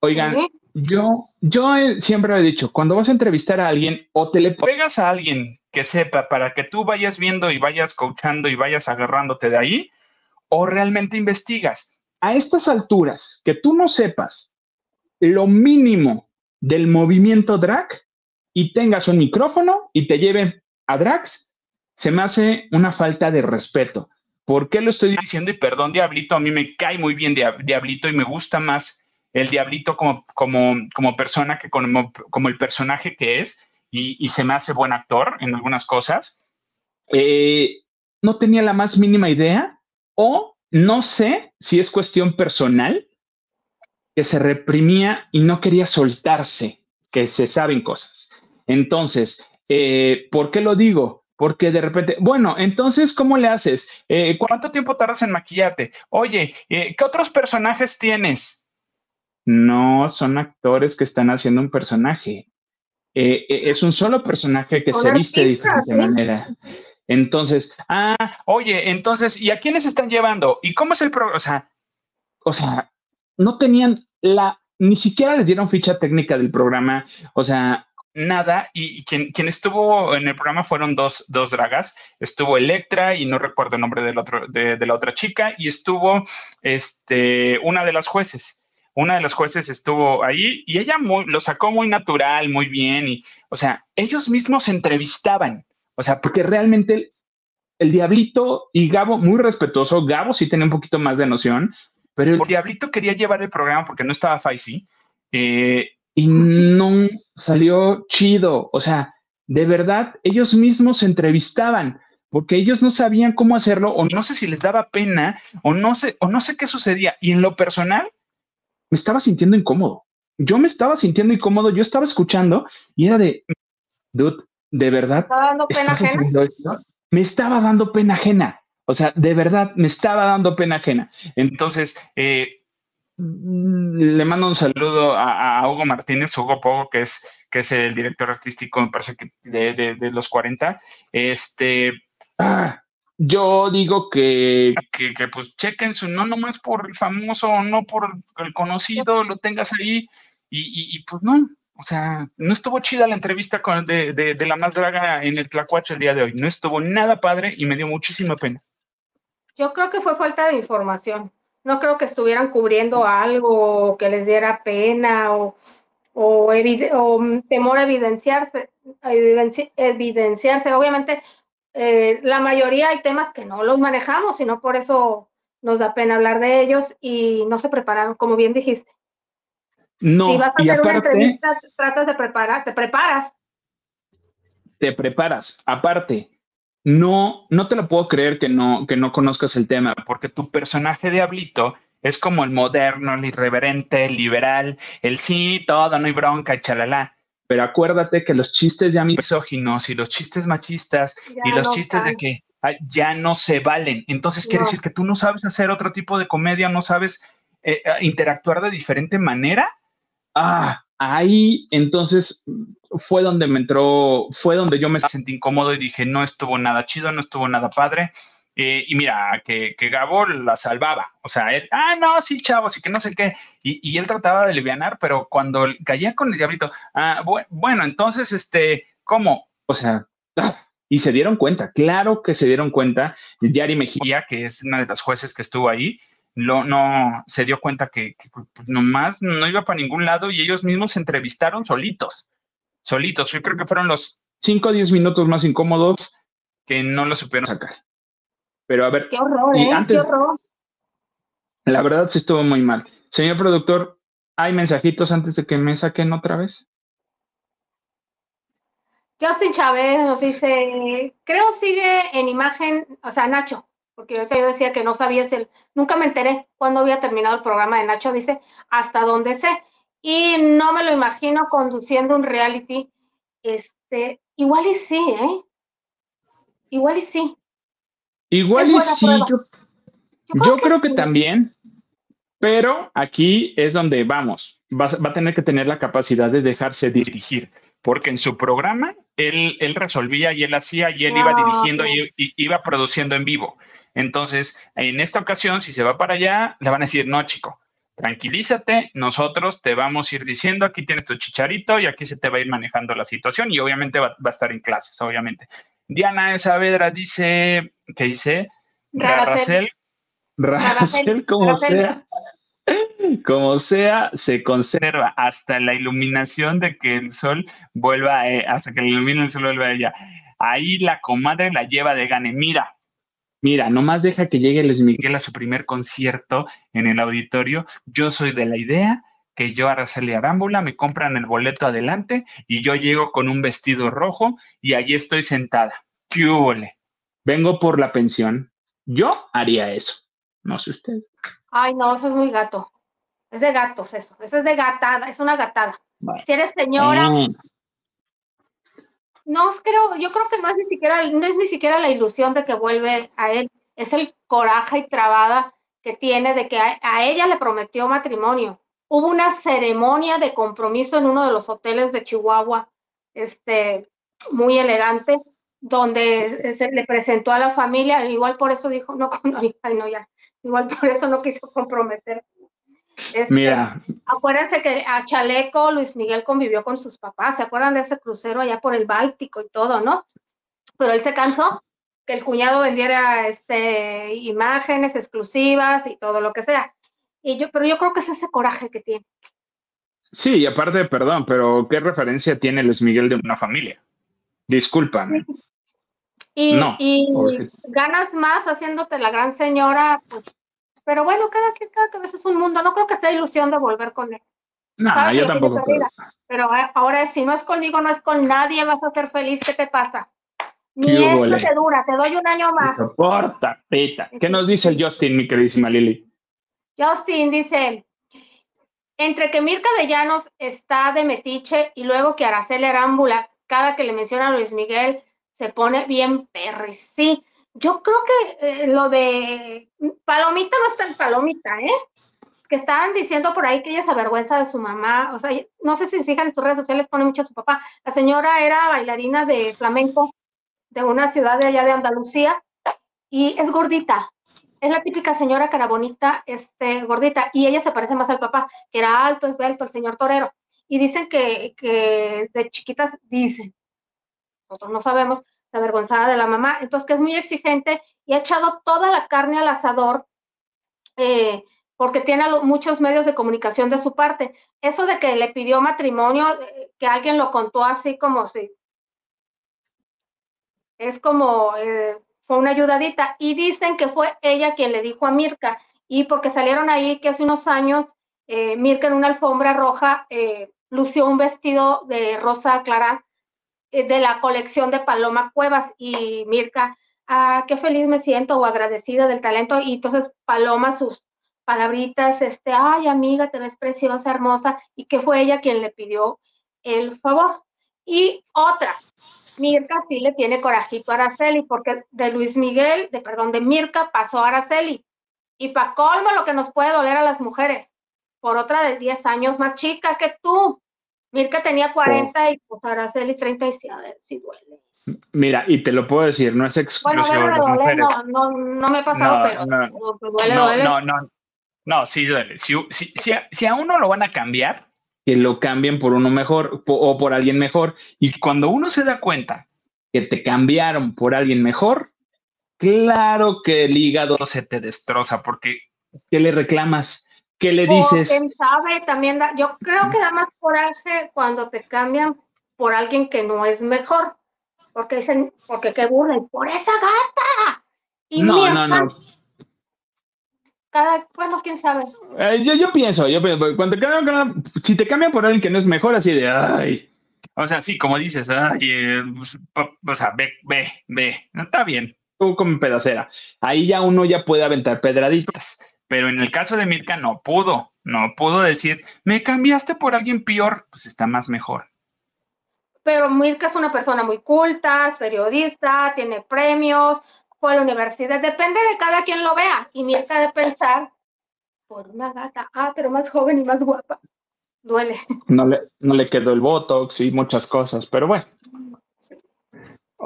Oigan, yo, yo siempre he dicho, cuando vas a entrevistar a alguien o te le pegas a alguien que sepa para que tú vayas viendo y vayas coachando y vayas agarrándote de ahí, o realmente investigas a estas alturas, que tú no sepas lo mínimo del movimiento drag y tengas un micrófono y te lleven a drags, se me hace una falta de respeto. ¿Por qué lo estoy diciendo? Y perdón, Diablito, a mí me cae muy bien Diablito y me gusta más el Diablito como, como, como persona que como, como el personaje que es y, se me hace buen actor en algunas cosas. Eh, no tenía la más mínima idea o no sé si es cuestión personal que se reprimía y no quería soltarse, que se saben cosas. Entonces, eh, ¿por qué lo digo? Porque de repente, bueno, entonces, ¿cómo le haces? Eh, ¿Cuánto tiempo tardas en maquillarte? Oye, eh, ¿qué otros personajes tienes? No son actores que están haciendo un personaje. es un solo personaje que se viste de diferente manera. Entonces, ah, oye, entonces, ¿y a quiénes están llevando? ¿Y cómo es el programa? O sea, o sea, no tenían la, ni siquiera les dieron ficha técnica del programa, o sea, nada. Y, quien, quien, estuvo en el programa fueron dos, dos dragas. Estuvo Electra y no recuerdo el nombre otro, de, de la otra chica, y estuvo este, una de las jueces una de las jueces estuvo ahí y ella muy, lo sacó muy natural, muy bien. Y, o sea, ellos mismos se entrevistaban. O sea, porque realmente el, Diablito y Gabo, muy respetuoso, Gabo sí tenía un poquito más de noción, pero el Diablito quería llevar el programa porque no estaba Faisy eh, y no salió chido. O sea, de verdad, ellos mismos se entrevistaban porque ellos no sabían cómo hacerlo o no sé si les daba pena o no sé o no sé qué sucedía y en lo personal me estaba sintiendo incómodo. Yo me estaba sintiendo incómodo, yo estaba escuchando y era de dude, de verdad. ¿Estaba dando pena ajena? Me estaba dando pena ajena. O sea, de verdad, me estaba dando pena ajena. Entonces, eh, le mando un saludo a, Hugo Martínez, Hugo Pogo, que es, que es el director artístico, me parece que de, los 40. Este, ah, yo digo que, que, pues chequen su, no nomás por el famoso, no por el conocido, lo tengas ahí, y, y pues no, o sea, no estuvo chida la entrevista con, de, de, la más draga en el Tlacuacho el día de hoy. No estuvo nada padre y me dio muchísima pena. Yo creo que fue falta de información. No creo que estuvieran cubriendo algo que les diera pena o, o, temor a evidenciarse, evidenciarse. Obviamente, eh, la mayoría hay temas que no los manejamos, sino por eso nos da pena hablar de ellos y no se prepararon, como bien dijiste. No, si vas a hacer una entrevista, tratas de preparar, te preparas. Te preparas. Aparte, no, no te lo puedo creer que no, que no conozcas el tema, porque tu personaje de Diablito es como el moderno, el irreverente, el liberal, el sí, todo, no hay bronca, chalala. Pero acuérdate que los chistes ya misóginos y los chistes machistas y los chistes de que ya no se valen. Entonces quiere decir que tú no sabes hacer otro tipo de comedia, no sabes eh, interactuar de diferente manera ah, ahí entonces fue donde me entró, fue donde yo me sentí incómodo y dije, no estuvo nada chido, no estuvo nada padre. Eh, y mira, que, que Gabo la salvaba. O sea, él, ah, no, sí, chavos, y que no sé qué. Y, y él trataba de aliviar, pero cuando caía con el diablito, ah, bueno, entonces, este, ¿cómo? O sea, *gasps* y se dieron cuenta, claro que se dieron cuenta. Yari Mejía, que es una de las jueces que estuvo ahí, no se dio cuenta que, pues, nomás no iba para ningún lado y ellos mismos se entrevistaron solitos, solitos. Yo creo que fueron los 5 o 10 minutos más incómodos que no lo supieron sacar. Pero a ver. Qué horror, ¿eh? Qué horror. La verdad sí estuvo muy mal. Señor productor, ¿hay mensajitos antes de que me saquen otra vez? Justin Chávez nos dice, creo sigue en imagen, o sea, Nacho, porque yo decía que no sabía si nunca me enteré cuando había terminado el programa de Nacho, dice, hasta dónde sé, y no me lo imagino conduciendo un reality, este, igual y sí, ¿eh? Igual y sí. Igual y sí, yo, creo, que, también, pero aquí es donde vamos, va, va, a tener que tener la capacidad de dejarse dirigir, porque en su programa él, él resolvía y él hacía y él iba dirigiendo y, y, iba produciendo en vivo. Entonces, en esta ocasión, si se va para allá, le van a decir, no, chico, tranquilízate, nosotros te vamos a ir diciendo, aquí tienes tu chicharito y aquí se te va a ir manejando la situación y obviamente va, a estar en clases, obviamente. Diana Saavedra dice, ¿qué dice? Raracel. Raracel, *laughs* como sea. Como sea, se conserva hasta la iluminación de que el sol vuelva, a, hasta que ilumine el sol vuelva a ella. Ahí la comadre la lleva de gane. Mira, Mira, nomás deja que llegue Luis Miguel a su primer concierto en el auditorio. Yo soy de la idea que yo a Araceli Arámbula me compran el boleto adelante y yo llego con un vestido rojo y allí estoy sentada. ¡Qué huele! Vengo por la pensión. Yo haría eso. No sé usted. Ay, no, eso es muy gato. Es de gatos eso. Eso es de gatada, es una gatada. Si eres señora, Mm, no creo, yo creo que no es ni siquiera, no es ni siquiera la ilusión de que vuelve a él, es el coraje y trabada que tiene de que a, ella le prometió matrimonio. Hubo una ceremonia de compromiso en uno de los hoteles de Chihuahua, este, muy elegante, donde se le presentó a la familia, igual por eso dijo, no, no, ya, igual por eso no quiso comprometer. Este, Mira, Acuérdense que a Chaleco Luis Miguel convivió con sus papás, ¿se acuerdan de ese crucero allá por el Báltico y todo, no? Pero él se cansó que el cuñado vendiera este, imágenes exclusivas y todo lo que sea. Y yo, pero yo creo que es ese coraje que tiene. sí, y aparte, perdón, pero ¿qué referencia tiene Luis Miguel de una familia? Discúlpame. Y, No, y ganas más haciéndote la gran señora, pues, pero bueno, cada, cada cabeza es un mundo. No creo que sea ilusión de volver con él. No, yo tampoco. pérdida. Pero a- ahora, si no es conmigo, no es con nadie, vas a ser feliz. ¿Qué te pasa? Ni ¿Qué esto te dura, te doy un año más. Soporta, pita. ¿Qué nos dice el Justin, mi queridísima Lili? Justin dice, entre que Mirka de Llanos está de metiche y luego que Araceli Arámbula, cada que le menciona a Luis Miguel, se pone bien perris. Sí, yo creo que eh, lo de Palomita no está en Palomita, ¿eh? Que estaban diciendo por ahí que ella se avergüenza de su mamá. O sea, no sé si se fijan en sus redes sociales, pone mucho a su papá. La señora era bailarina de flamenco de una ciudad de allá de Andalucía y es gordita. Es la típica señora cara bonita, este, gordita, y ella se parece más al papá, que era alto, esbelto, el señor torero. Y dicen que, que de chiquitas, dicen, nosotros no sabemos, se avergonzaba de la mamá, entonces que es muy exigente y ha echado toda la carne al asador eh, porque tiene muchos medios de comunicación de su parte. Eso de que le pidió matrimonio, eh, que alguien lo contó así como si es como eh, fue una ayudadita. Y dicen que fue ella quien le dijo a Mirka. Y porque salieron ahí que hace unos años eh, Mirka en una alfombra roja eh, lució un vestido de rosa clara de la colección de Paloma Cuevas y Mirka, ah, qué feliz me siento o agradecida del talento y entonces Paloma sus palabritas, este, ay amiga, te ves preciosa, hermosa y que fue ella quien le pidió el favor. Y otra, Mirka sí le tiene corajito a Araceli, porque de Luis Miguel, de perdón, de Mirka pasó a Araceli. Y para colmo lo que nos puede doler a las mujeres, por otra de 10 años más chica que tú. Mirka tenía 40 y pues Araceli 37, a ver si duele. Mira, y te lo puedo decir, no es Bueno, exclusivo las doler, mujeres. no, no, no me ha pasado, No, pero, no. pero duele, no, duele. no, no, no, sí duele. Si, si, si, a, si a uno lo van a cambiar, que lo cambien por uno mejor po- o por alguien mejor. Y cuando uno se da cuenta que te cambiaron por alguien mejor, claro que el hígado se te destroza porque ¿qué le reclamas? ¿Qué le dices? quién sabe, también da, yo creo que da más coraje cuando te cambian por alguien que no es mejor. Porque dicen, porque qué burlen, por esa gata. Y No, no, no. Cada, bueno, quién sabe. Eh, yo, yo pienso, yo pienso, cuando si te cambian por alguien que no es mejor, así de, ay, o sea, sí, como dices, ay, eh, pues, o sea, ve, ve, ve, está bien, tú como pedacera. Ahí ya uno ya puede aventar pedraditas, pero en el caso de Mirka no pudo, no pudo decir, me cambiaste por alguien peor, pues está más mejor. Pero Mirka es una persona muy culta, es periodista, tiene premios, fue a la universidad, depende de cada quien lo vea. Y Mirka de pensar, por una gata, ah, pero más joven y más guapa. Duele. No le, no le quedó el Botox y muchas cosas, pero bueno.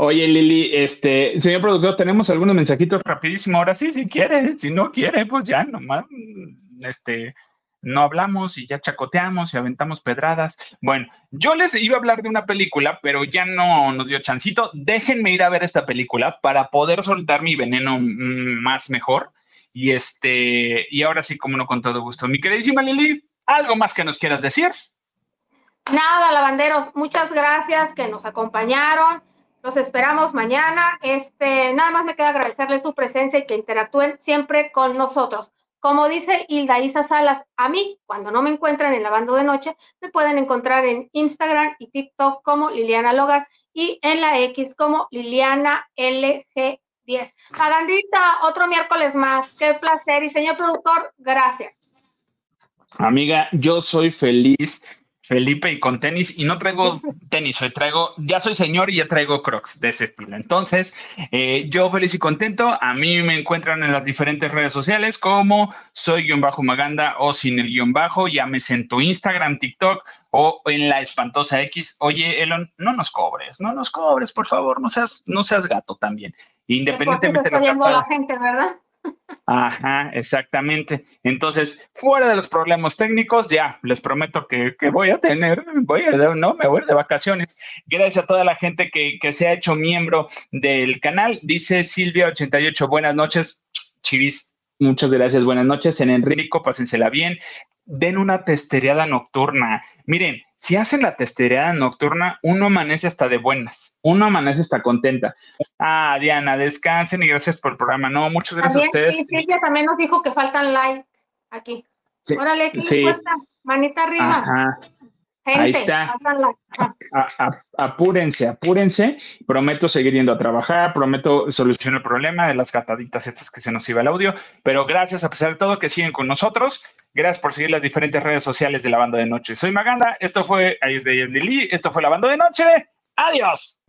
Oye, Lili, este, señor productor, tenemos algunos mensajitos rapidísimo. Ahora sí, si quiere, si no quiere, pues ya nomás, este, no hablamos y ya chacoteamos y aventamos pedradas. Bueno, yo les iba a hablar de una película, pero ya no nos dio chancito. Déjenme ir a ver esta película para poder soltar mi veneno mm, más mejor. Y este, y ahora sí, como no, con todo gusto. Mi queridísima Lili, ¿algo más que nos quieras decir? Nada, lavanderos, muchas gracias que nos acompañaron. Los esperamos mañana. Este, nada más me queda agradecerles su presencia y que interactúen siempre con nosotros. Como dice Hilda Isa Salas, a mí, cuando no me encuentran en Lavando de Noche, me pueden encontrar en Instagram y TikTok como Liliana Logar y en la X como Liliana LG 10. Magandita, otro miércoles más. Qué placer. Y señor productor, gracias. Amiga, yo soy feliz Felipe y con tenis y no traigo *laughs* tenis, hoy traigo, ya soy señor y ya traigo crocs de ese estilo. Entonces, eh, yo feliz y contento, a mí me encuentran en las diferentes redes sociales como soy guion bajo Maganda o sin el guion bajo, llámese en tu Instagram, TikTok o en la espantosa X. Oye, Elon, no nos cobres, no nos cobres, por favor, no seas, no seas gato también. Independientemente de la gente, ¿verdad? Ajá, exactamente. Entonces, fuera de los problemas técnicos, ya les prometo que, voy a tener, voy a, no, me voy de vacaciones. Gracias a toda la gente que, que se ha hecho miembro del canal. Dice Silvia88, buenas noches, chivis. Muchas gracias, buenas noches. En Enrico, pásensela bien. Den una testereada nocturna. Miren, si hacen la testereada nocturna, uno amanece hasta de buenas, uno amanece hasta contenta. Ah, Diana, descansen y gracias por el programa. No, muchas gracias a ustedes. Sí, Silvia también nos dijo que faltan likes aquí. Órale, ¿qué sí. Manita arriba. Ajá. Ahí está. apúrense, apúrense. Prometo seguir yendo a trabajar, prometo solucionar el problema de las gataditas estas que se nos iba el audio. Pero gracias a pesar de todo que siguen con nosotros. Gracias por seguir las diferentes redes sociales de la banda de noche. Soy Maganda, esto fue ahí es de esto fue la banda de noche. Adiós.